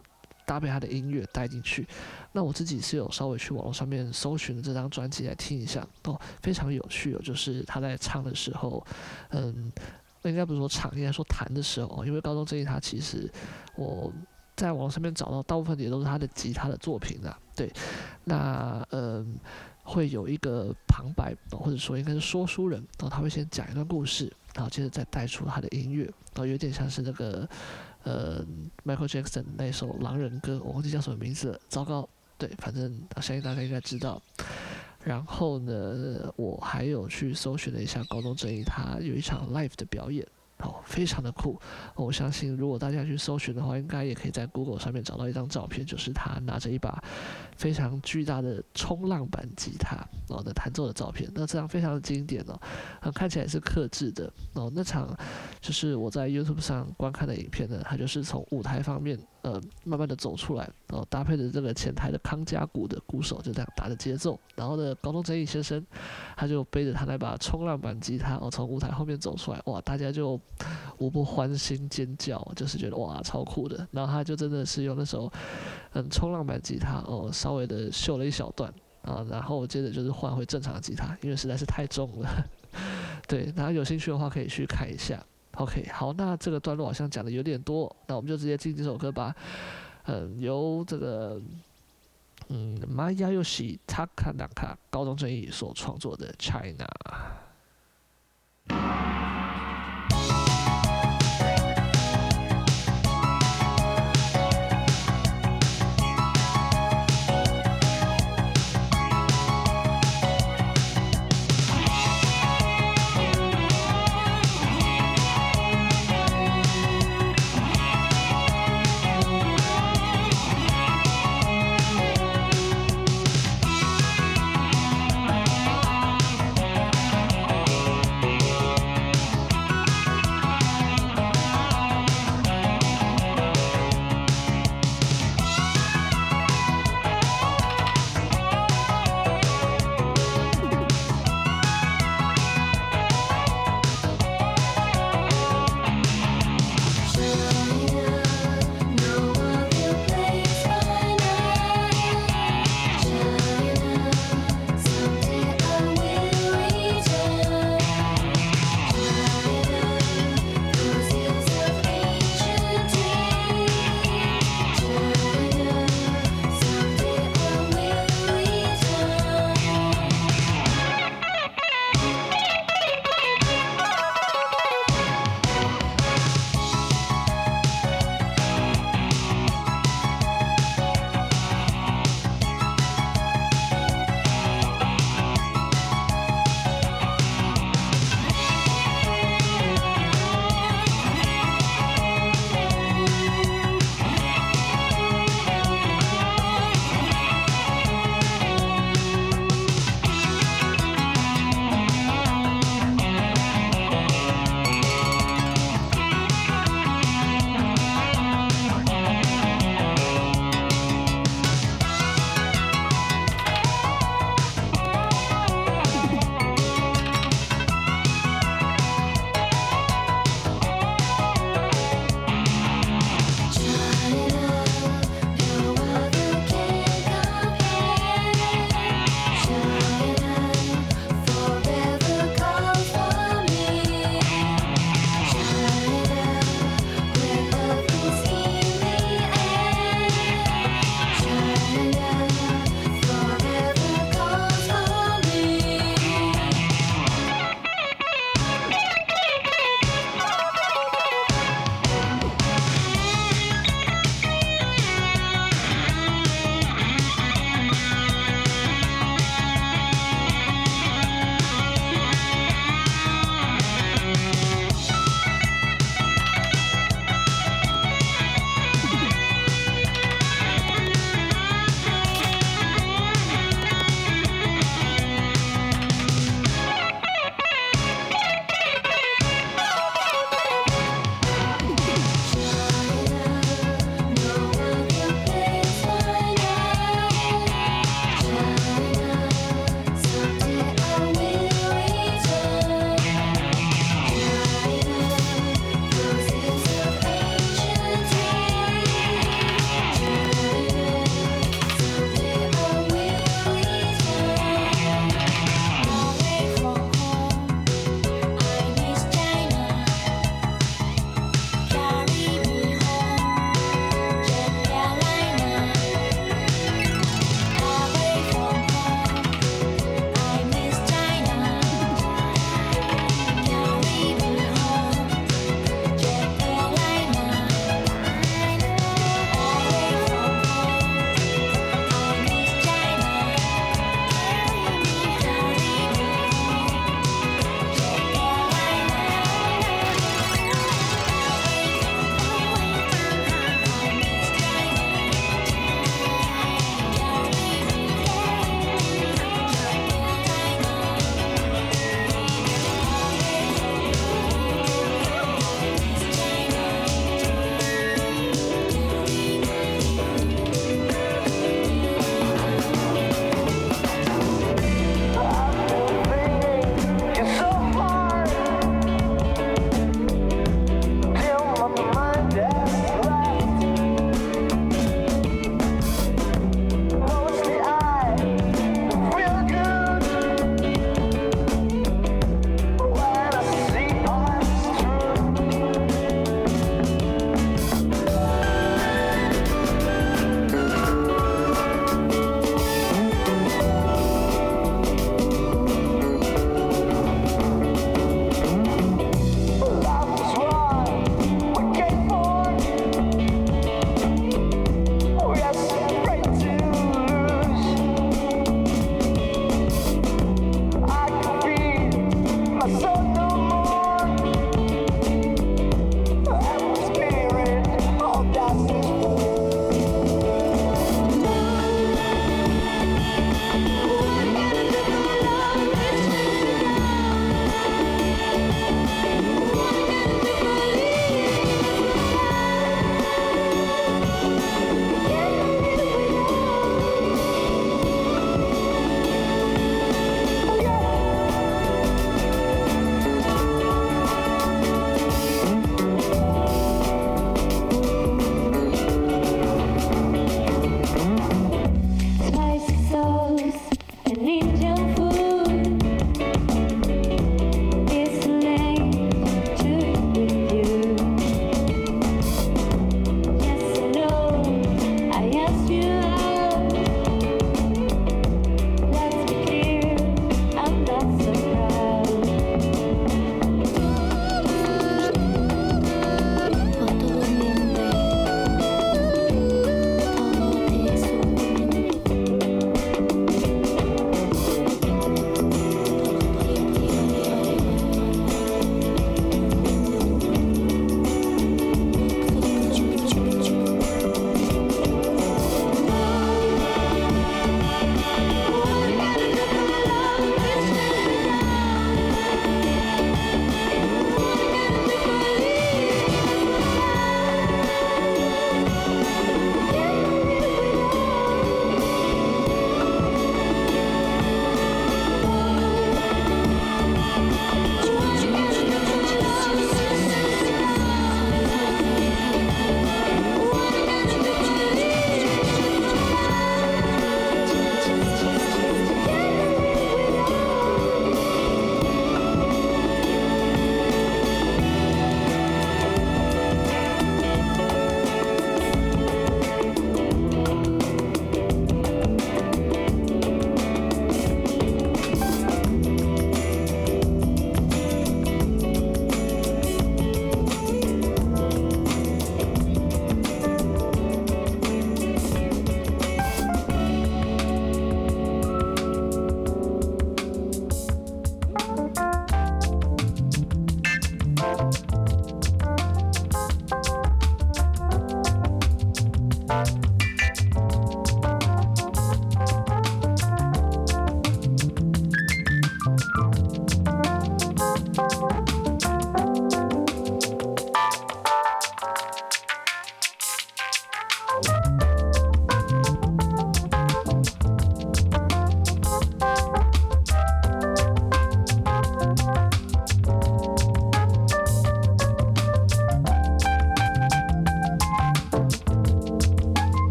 搭配他的音乐带进去。那我自己是有稍微去网络上面搜寻这张专辑来听一下哦，非常有趣哦，就是他在唱的时候，嗯。应该不是说唱，应该说弹的时候，因为高中这一他其实我在网上面找到大部分也都是他的吉他的作品啊。对，那嗯，会有一个旁白，或者说应该是说书人，然后他会先讲一段故事，然后接着再带出他的音乐，然后有点像是那个呃 Michael Jackson 那首《狼人歌》，我忘记叫什么名字了，糟糕，对，反正相信大家应该知道。然后呢，我还有去搜寻了一下高中正义，他有一场 live 的表演。哦，非常的酷。我相信，如果大家去搜寻的话，应该也可以在 Google 上面找到一张照片，就是他拿着一把非常巨大的冲浪板吉他，然后的弹奏的照片。那这张非常的经典哦，很看起来是克制的。哦，那场就是我在 YouTube 上观看的影片呢，它就是从舞台方面呃慢慢的走出来，然后搭配着这个前台的康佳鼓的鼓手就这样打着节奏，然后呢，高中正义先生他就背着他那把冲浪板吉他哦从舞台后面走出来，哇，大家就。无不欢欣尖叫，就是觉得哇超酷的。然后他就真的是用那首嗯冲浪板吉他哦，稍微的秀了一小段啊，然后接着就是换回正常的吉他，因为实在是太重了。对，大家有兴趣的话可以去看一下。OK，好，那这个段落好像讲的有点多，那我们就直接进这首歌吧。嗯，由这个嗯玛雅又喜塔卡纳卡高中正义所创作的 China。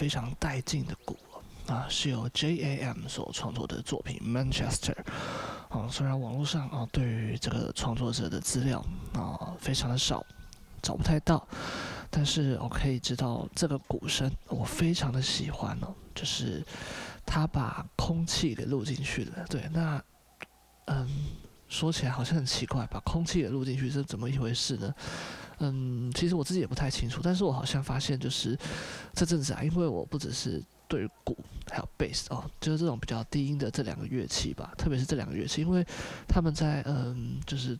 非常带劲的鼓啊，是由 J.A.M 所创作的作品 Manchester。啊，虽然网络上啊对于这个创作者的资料啊非常的少，找不太到，但是我可以知道这个鼓声我非常的喜欢哦，就是他把空气给录进去了。对，那嗯，说起来好像很奇怪，把空气给录进去是怎么一回事呢？嗯，其实我自己也不太清楚，但是我好像发现就是这阵子啊，因为我不只是。对鼓还有贝斯哦，就是这种比较低音的这两个乐器吧，特别是这两个乐器，因为他们在嗯，就是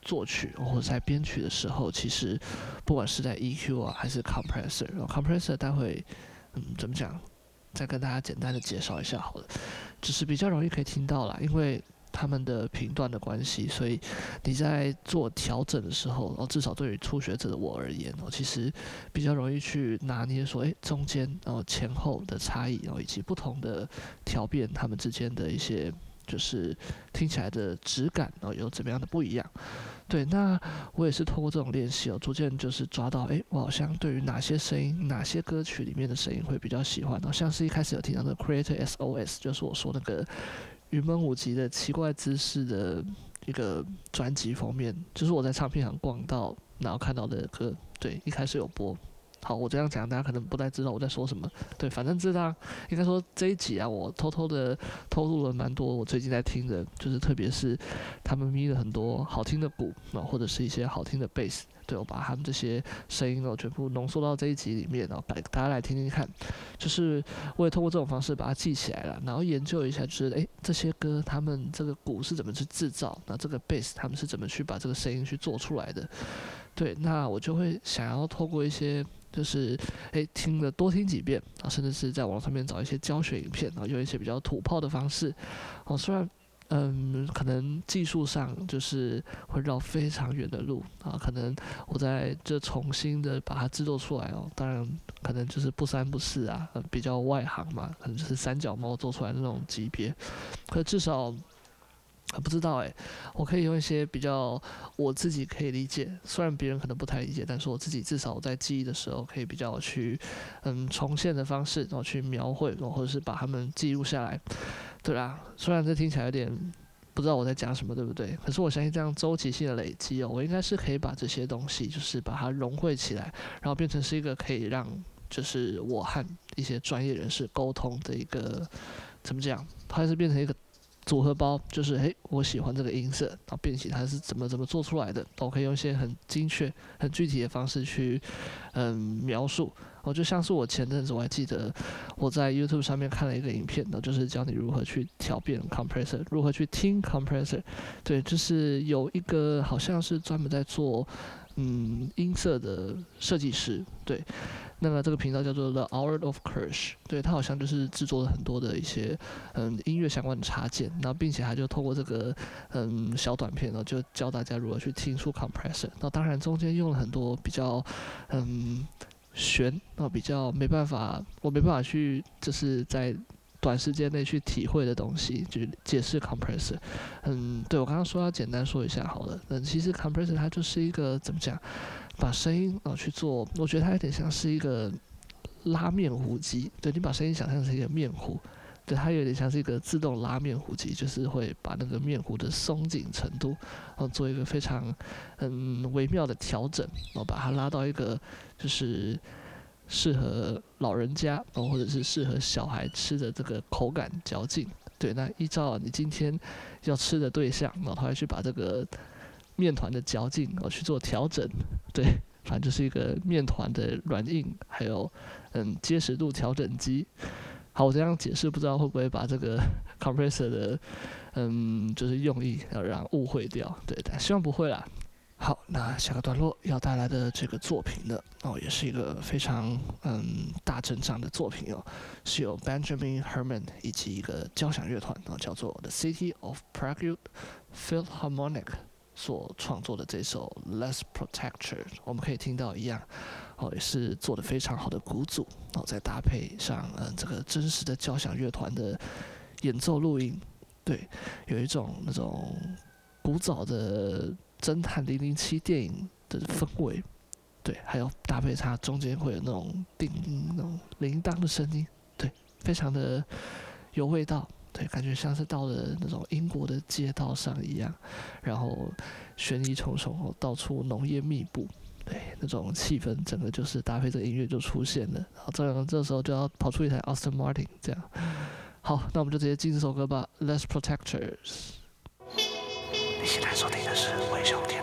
作曲或者在编曲的时候，其实不管是在 EQ 啊还是 compressor，compressor 待会嗯怎么讲，再跟大家简单的介绍一下好了，只是比较容易可以听到啦，因为。他们的频段的关系，所以你在做调整的时候，哦，至少对于初学者的我而言，哦，其实比较容易去拿捏说，诶，中间然后前后的差异，然后以及不同的调变，他们之间的一些就是听起来的质感，然后有怎么样的不一样。对，那我也是通过这种练习哦，逐渐就是抓到，诶，我好像对于哪些声音、哪些歌曲里面的声音会比较喜欢。哦，像是一开始有提到的 Creator SOS，就是我说那个。云门舞集的奇怪姿势的一个专辑封面，就是我在唱片行逛到，然后看到的歌，对，一开始有播。好，我这样讲，大家可能不太知道我在说什么。对，反正知道，应该说这一集啊，我偷偷的透露了蛮多我最近在听的，就是特别是他们咪了很多好听的鼓啊，或者是一些好听的贝斯。对，我把他们这些声音呢，全部浓缩到这一集里面，然后摆大家来听听看。就是我也通过这种方式把它记起来了，然后研究一下，就是诶，这些歌他们这个鼓是怎么去制造，那这个贝斯他们是怎么去把这个声音去做出来的。对，那我就会想要透过一些。就是诶，听了多听几遍啊，甚至是在网上面找一些教学影片啊，用一些比较土炮的方式哦。虽然嗯，可能技术上就是会绕非常远的路啊，可能我在这重新的把它制作出来哦。当然，可能就是不三不四啊，比较外行嘛，可能就是三脚猫做出来那种级别，可至少。不知道诶，我可以用一些比较我自己可以理解，虽然别人可能不太理解，但是我自己至少我在记忆的时候可以比较去嗯重现的方式，然后去描绘，或者是把它们记录下来，对啦。虽然这听起来有点不知道我在讲什么，对不对？可是我相信这样周期性的累积哦，我应该是可以把这些东西就是把它融汇起来，然后变成是一个可以让就是我和一些专业人士沟通的一个怎么讲？它是变成一个。组合包就是，诶，我喜欢这个音色，然后编曲它是怎么怎么做出来的，我可以用一些很精确、很具体的方式去，嗯，描述。我就像是我前阵子我还记得我在 YouTube 上面看了一个影片，呢，就是教你如何去调变 compressor，如何去听 compressor。对，就是有一个好像是专门在做，嗯，音色的设计师，对。那么这个频道叫做 The Art of Kirsch，对，他好像就是制作了很多的一些嗯音乐相关的插件，然后并且他就透过这个嗯小短片呢，就教大家如何去听出 compressor。那当然中间用了很多比较嗯玄，那比较没办法，我没办法去就是在短时间内去体会的东西，就解释 compressor。嗯，对，我刚刚说要简单说一下好了，嗯，其实 compressor 它就是一个怎么讲？把声音啊去做，我觉得它有点像是一个拉面糊机。对，你把声音想象成一个面糊，对，它有点像是一个自动拉面糊机，就是会把那个面糊的松紧程度，然后做一个非常嗯微妙的调整，然后把它拉到一个就是适合老人家，然后或者是适合小孩吃的这个口感嚼劲。对，那依照你今天要吃的对象，然后他会去把这个。面团的嚼劲，我去做调整，对，反正就是一个面团的软硬，还有嗯结实度调整机。好，我这样解释，不知道会不会把这个 compressor 的嗯就是用意要让误会掉，对，但希望不会啦。好，那下个段落要带来的这个作品呢，哦，也是一个非常嗯大阵仗的作品哦，是由 Benjamin Herman 以及一个交响乐团哦，叫做 The City of Prague Philharmonic。所创作的这首《Less Protected》，我们可以听到一样，哦，也是做的非常好的鼓组，然后再搭配上嗯这个真实的交响乐团的演奏录音，对，有一种那种古早的侦探零零七电影的氛围，对，还有搭配它中间会有那种叮那种铃铛的声音，对，非常的有味道，对，感觉像是到了那种英国的街道上一样，然后悬疑重重，到处浓烟密布，对，那种气氛整个就是搭配这个音乐就出现了，然后这样这时候就要跑出一台 Austin Martin 这样，好，那我们就直接进这首歌吧，Less Protectors。你现在收听的是微熊电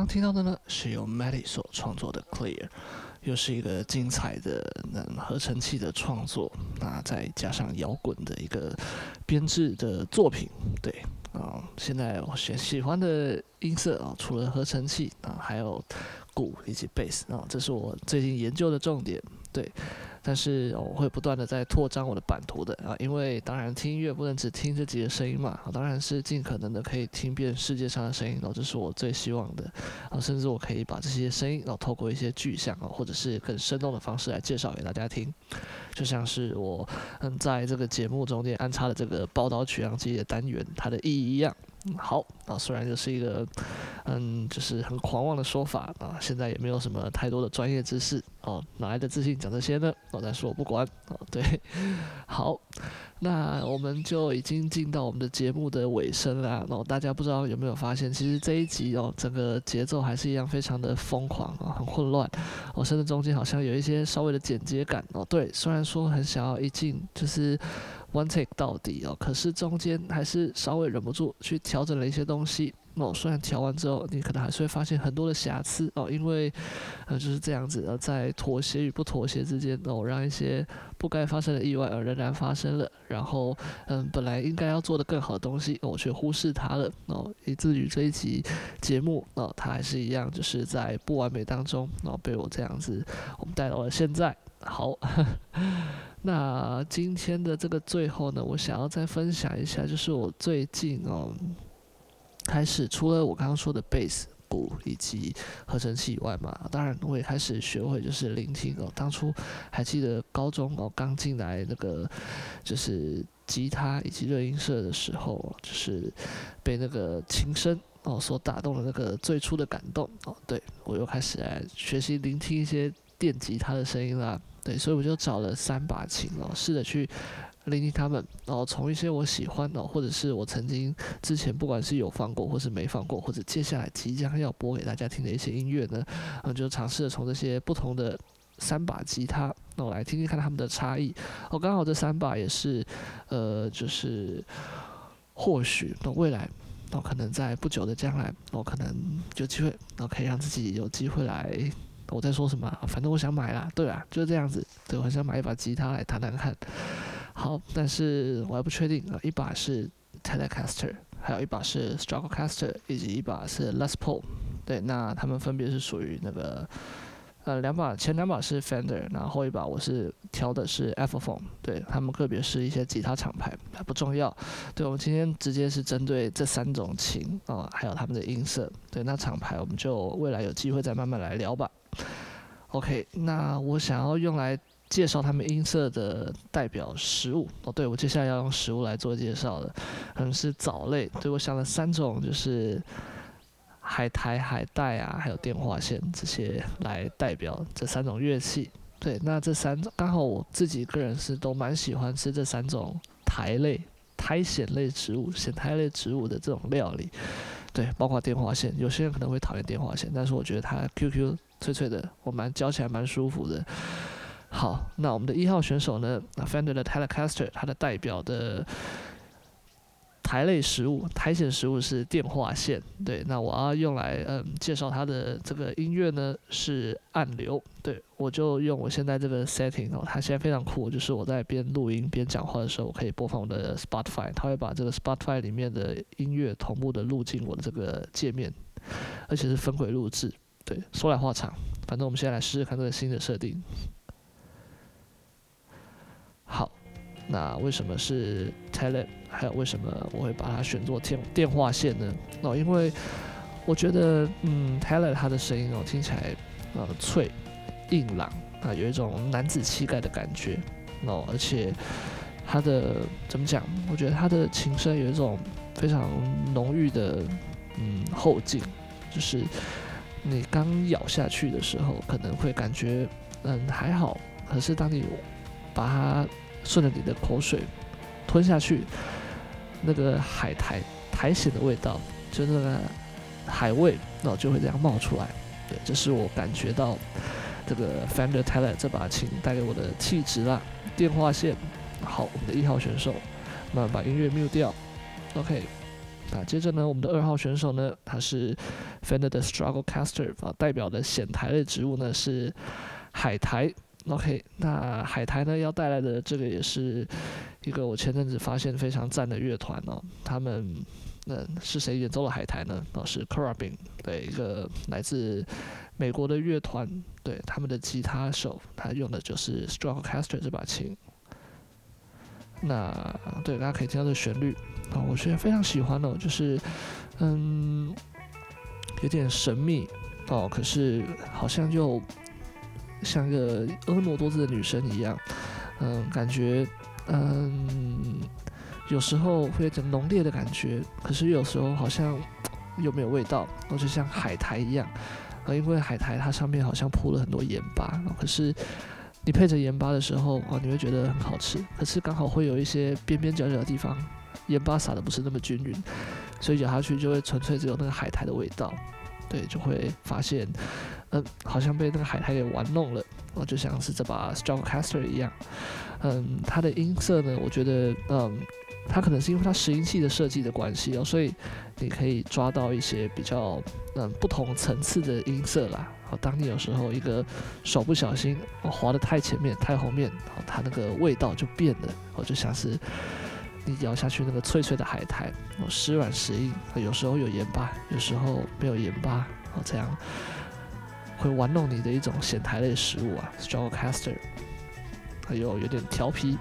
刚听到的呢，是由 Maddie 所创作的《Clear》，又是一个精彩的能合成器的创作，那再加上摇滚的一个编制的作品，对啊、现在我选喜欢的音色啊，除了合成器啊，还有鼓以及贝斯啊，这是我最近研究的重点，对。但是我会不断的在扩张我的版图的啊，因为当然听音乐不能只听这几个声音嘛，啊，当然是尽可能的可以听遍世界上的声音，然后这是我最希望的啊，甚至我可以把这些声音，然后透过一些具象啊，或者是更生动的方式来介绍给大家听，就像是我嗯在这个节目中间安插的这个宝岛取样机的单元，它的意义一样。好啊，虽然就是一个，嗯，就是很狂妄的说法啊，现在也没有什么太多的专业知识哦，哪来的自信讲这些呢？哦，但是我不管哦，对，好，那我们就已经进到我们的节目的尾声啦。哦，大家不知道有没有发现，其实这一集哦，整个节奏还是一样非常的疯狂啊，很混乱，哦，甚至中间好像有一些稍微的剪接感哦。对，虽然说很想要一进就是。One take 到底哦，可是中间还是稍微忍不住去调整了一些东西哦。虽然调完之后，你可能还是会发现很多的瑕疵哦，因为呃就是这样子，呃，在妥协与不妥协之间哦，让一些不该发生的意外而仍然发生了。然后嗯，本来应该要做的更好的东西，我却忽视它了哦，以至于这一集节目哦，它还是一样，就是在不完美当中哦，被我这样子我们带到了现在。好。那今天的这个最后呢，我想要再分享一下，就是我最近哦，开始除了我刚刚说的贝斯、鼓以及合成器以外嘛，当然我也开始学会就是聆听哦。当初还记得高中哦刚进来那个就是吉他以及热音社的时候，就是被那个琴声哦所打动的那个最初的感动哦，对我又开始来学习聆听一些电吉他的声音啦。对，所以我就找了三把琴哦，试着去聆听他们，然后从一些我喜欢的，或者是我曾经之前不管是有放过，或是没放过，或者接下来即将要播给大家听的一些音乐呢，嗯，就尝试着从这些不同的三把吉他，那我来听听看他们的差异。哦，刚好这三把也是，呃，就是或许那未来，那可能在不久的将来，我可能有机会，那可以让自己有机会来。我在说什么？反正我想买啦，对啊，就是这样子。对，我想买一把吉他来弹弹看。好，但是我还不确定啊。一把是 Telecaster，还有一把是 Stratocaster，以及一把是 Les Paul。对，那他们分别是属于那个呃两把，前两把是 Fender，然后一把我是挑的是 Epiphone。对，他们个别是一些吉他厂牌，还不重要。对，我们今天直接是针对这三种琴啊、还有他们的音色。对，那厂牌我们就未来有机会再慢慢来聊吧。OK，那我想要用来介绍他们音色的代表食物哦，对，我接下来要用食物来做介绍的，可能是藻类。对，我想了三种，就是海苔、海带啊，还有电话线这些来代表这三种乐器。对，那这三种刚好我自己个人是都蛮喜欢吃这三种苔类、苔藓类植物、藓苔类植物的这种料理。对，包括电话线，有些人可能会讨厌电话线，但是我觉得它 QQ。脆脆的，我蛮嚼起来蛮舒服的。好，那我们的一号选手呢，Fender 的 Telecaster，它的代表的台类食物、苔藓食物是电话线。对，那我要用来嗯介绍它的这个音乐呢是暗流。对，我就用我现在这个 setting 哦，它现在非常酷，就是我在边录音边讲话的时候，我可以播放我的 Spotify，它会把这个 Spotify 里面的音乐同步的录进我的这个界面，而且是分轨录制。对，说来话长，反正我们现在来试试看这个新的设定。好，那为什么是 Tele？还有为什么我会把它选作电电话线呢？哦，因为我觉得，嗯，Tele 它的声音哦听起来呃脆、硬朗啊，有一种男子气概的感觉。哦，而且它的怎么讲？我觉得它的琴声有一种非常浓郁的嗯后劲，就是。你刚咬下去的时候，可能会感觉嗯还好，可是当你把它顺着你的口水吞下去，那个海苔苔藓的味道，就那个海味，那就会这样冒出来。对，这是我感觉到这个 Fender Tele 这把琴带给我的气质啦。电话线，好，我们的一号选手，那把音乐 mute 掉，OK。那接着呢，我们的二号选手呢，他是 Fender 的 Strugglecaster，啊，代表的显台类植物呢是海苔。OK，那海苔呢要带来的这个也是一个我前阵子发现非常赞的乐团哦，他们嗯是谁演奏了海苔呢？哦，是 corabin，对，一个来自美国的乐团，对，他们的吉他手他用的就是 Stratocaster 这把琴。那对，大家可以听到这旋律啊，我觉得非常喜欢哦，就是嗯有点神秘哦，可是好像又。像个婀娜多姿的女生一样，嗯，感觉，嗯，有时候会有点浓烈的感觉，可是有时候好像又没有味道，就像海苔一样，呃，因为海苔它上面好像铺了很多盐巴，可是你配着盐巴的时候，啊，你会觉得很好吃，可是刚好会有一些边边角角的地方，盐巴撒的不是那么均匀，所以咬下去就会纯粹只有那个海苔的味道。对，就会发现，嗯，好像被那个海苔给玩弄了，我，就像是这把 Stratocaster 一样，嗯，它的音色呢，我觉得，嗯，它可能是因为它拾音器的设计的关系哦，所以你可以抓到一些比较，嗯，不同层次的音色啦。哦，当你有时候一个手不小心，滑得太前面、太后面，哦，它那个味道就变了，哦，就像是。你咬下去那个脆脆的海苔，哦，时软时硬，有时候有盐巴，有时候没有盐巴，哦，这样会玩弄你的一种显台类食物啊，Stratocaster，还有有点调皮。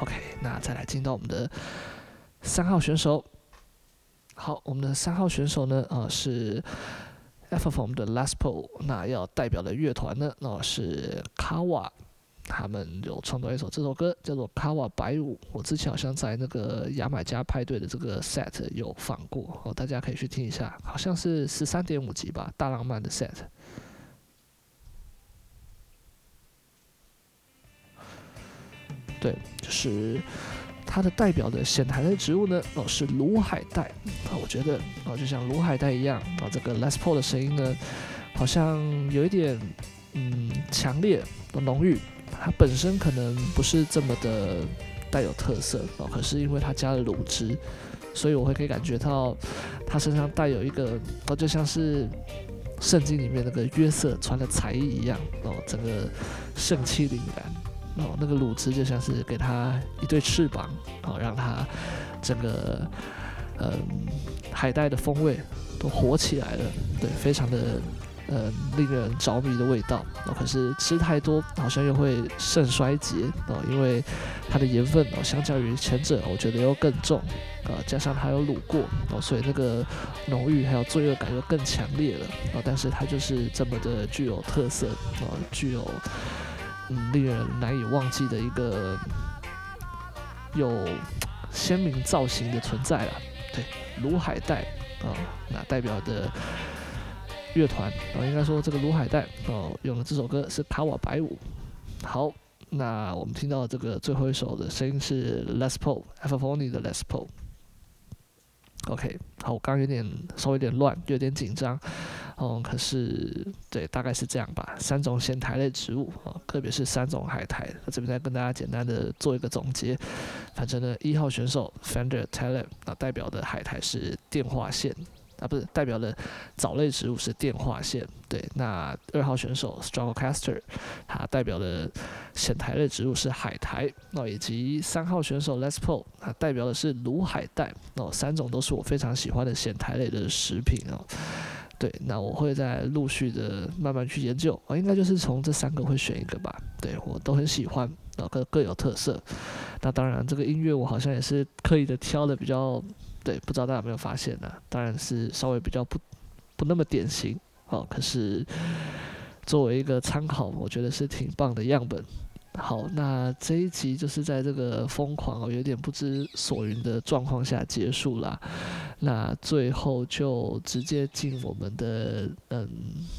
OK，那再来进到我们的三号选手。好，我们的三号选手呢，啊、是 Epiphone 的 Lespo，那要代表的乐团呢，那、是 Kawa。他们有创作一首这首歌，叫做《卡瓦白舞》。我之前好像在那个牙买加派对的这个 set 有放过，哦，大家可以去听一下，好像是十三点五级吧，大浪漫的 set。对，就是它的代表的显台的植物呢，哦，是鲁海带。啊，我觉得哦，就像鲁海带一样，啊，这个 Les Paul 的声音呢，好像有一点嗯强烈的浓郁。它本身可能不是这么的带有特色哦，可是因为它加了卤汁，所以我会可以感觉到它身上带有一个哦，就像是圣经里面那个约瑟穿的彩衣一样哦，整个盛气凛然哦，那个卤汁就像是给它一对翅膀哦，让它整个嗯海带的风味都活起来了，对，非常的。呃，令人着迷的味道哦，可是吃太多好像又会肾衰竭哦，因为它的盐分哦，相较于前者，我觉得又更重啊，加上它有卤过哦，所以那个浓郁还有罪恶感又更强烈了啊，但是它就是这么的具有特色啊，具有嗯令人难以忘记的一个有鲜明造型的存在了，对，卤海带啊，那代表的。乐团哦，应该说这个鲁海带哦，用的这首歌是卡瓦白舞。好，那我们听到这个最后一首的声音是 Les Paul，Epiphone 的 Les Paul。OK，好，我刚有点稍微有点乱，有点紧张。哦，可是对，大概是这样吧。三种舷台类植物哦，特别是三种海苔。我这边再跟大家简单的做一个总结。反正呢，一号选手 Fender Talent 啊，代表的海苔是电话线。啊，不是代表的藻类植物是电话线，对。那二号选手 Stratocaster，它代表的显台类植物是海苔。那以及三号选手 Les Paul，它代表的是鲁海带。哦，三种都是我非常喜欢的显台类的食品哦。对，那我会在陆续的慢慢去研究。哦，应该就是从这三个会选一个吧。对，我都很喜欢，然后各各有特色。那当然，这个音乐我好像也是刻意的挑的比较。对，不知道大家有没有发现呢？当然是稍微比较不不那么典型哦。可是作为一个参考，我觉得是挺棒的样本。好，那这一集就是在这个疯狂哦，有点不知所云的状况下结束了。那最后就直接进我们的嗯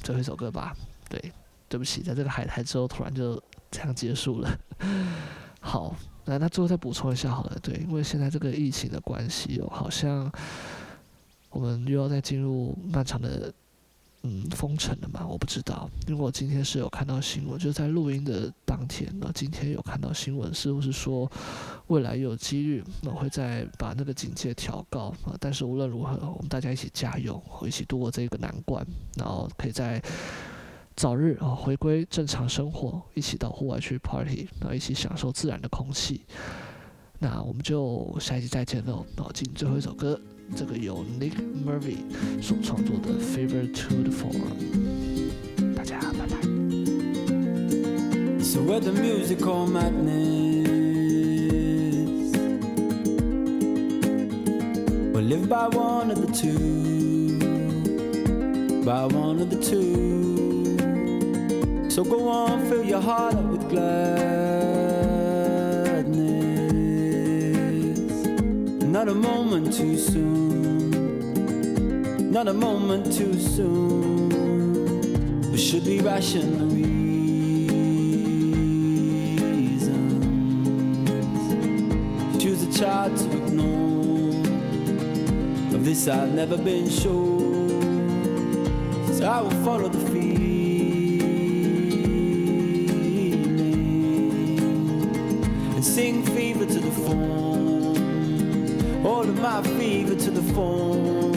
最后一首歌吧。对，对不起，在这个海苔之后突然就这样结束了。好。那那最后再补充一下好了，对，因为现在这个疫情的关系哦，好像我们又要再进入漫长的嗯封城了嘛？我不知道，因为我今天是有看到新闻，就在录音的当天，那今天有看到新闻，似乎是说未来有几率那会再把那个警戒调高啊。但是无论如何，我们大家一起加油，一起度过这个难关，然后可以在早日啊回归正常生活，一起到户外去 party，然后一起享受自然的空气。那我们就下一集再见喽！然后进最后一首歌，这个由 Nick Murphy 所创作的《Fever to the Floor》。大家拜拜。So we're the musical madness. We'll live by one of the two. By one of the two. So go on, fill your heart up with gladness. Not a moment too soon. Not a moment too soon. We should be rational reasons. Choose a child to ignore. Of this I've never been sure. So I will follow the feeling sing fever to the phone. All of my fever to the phone.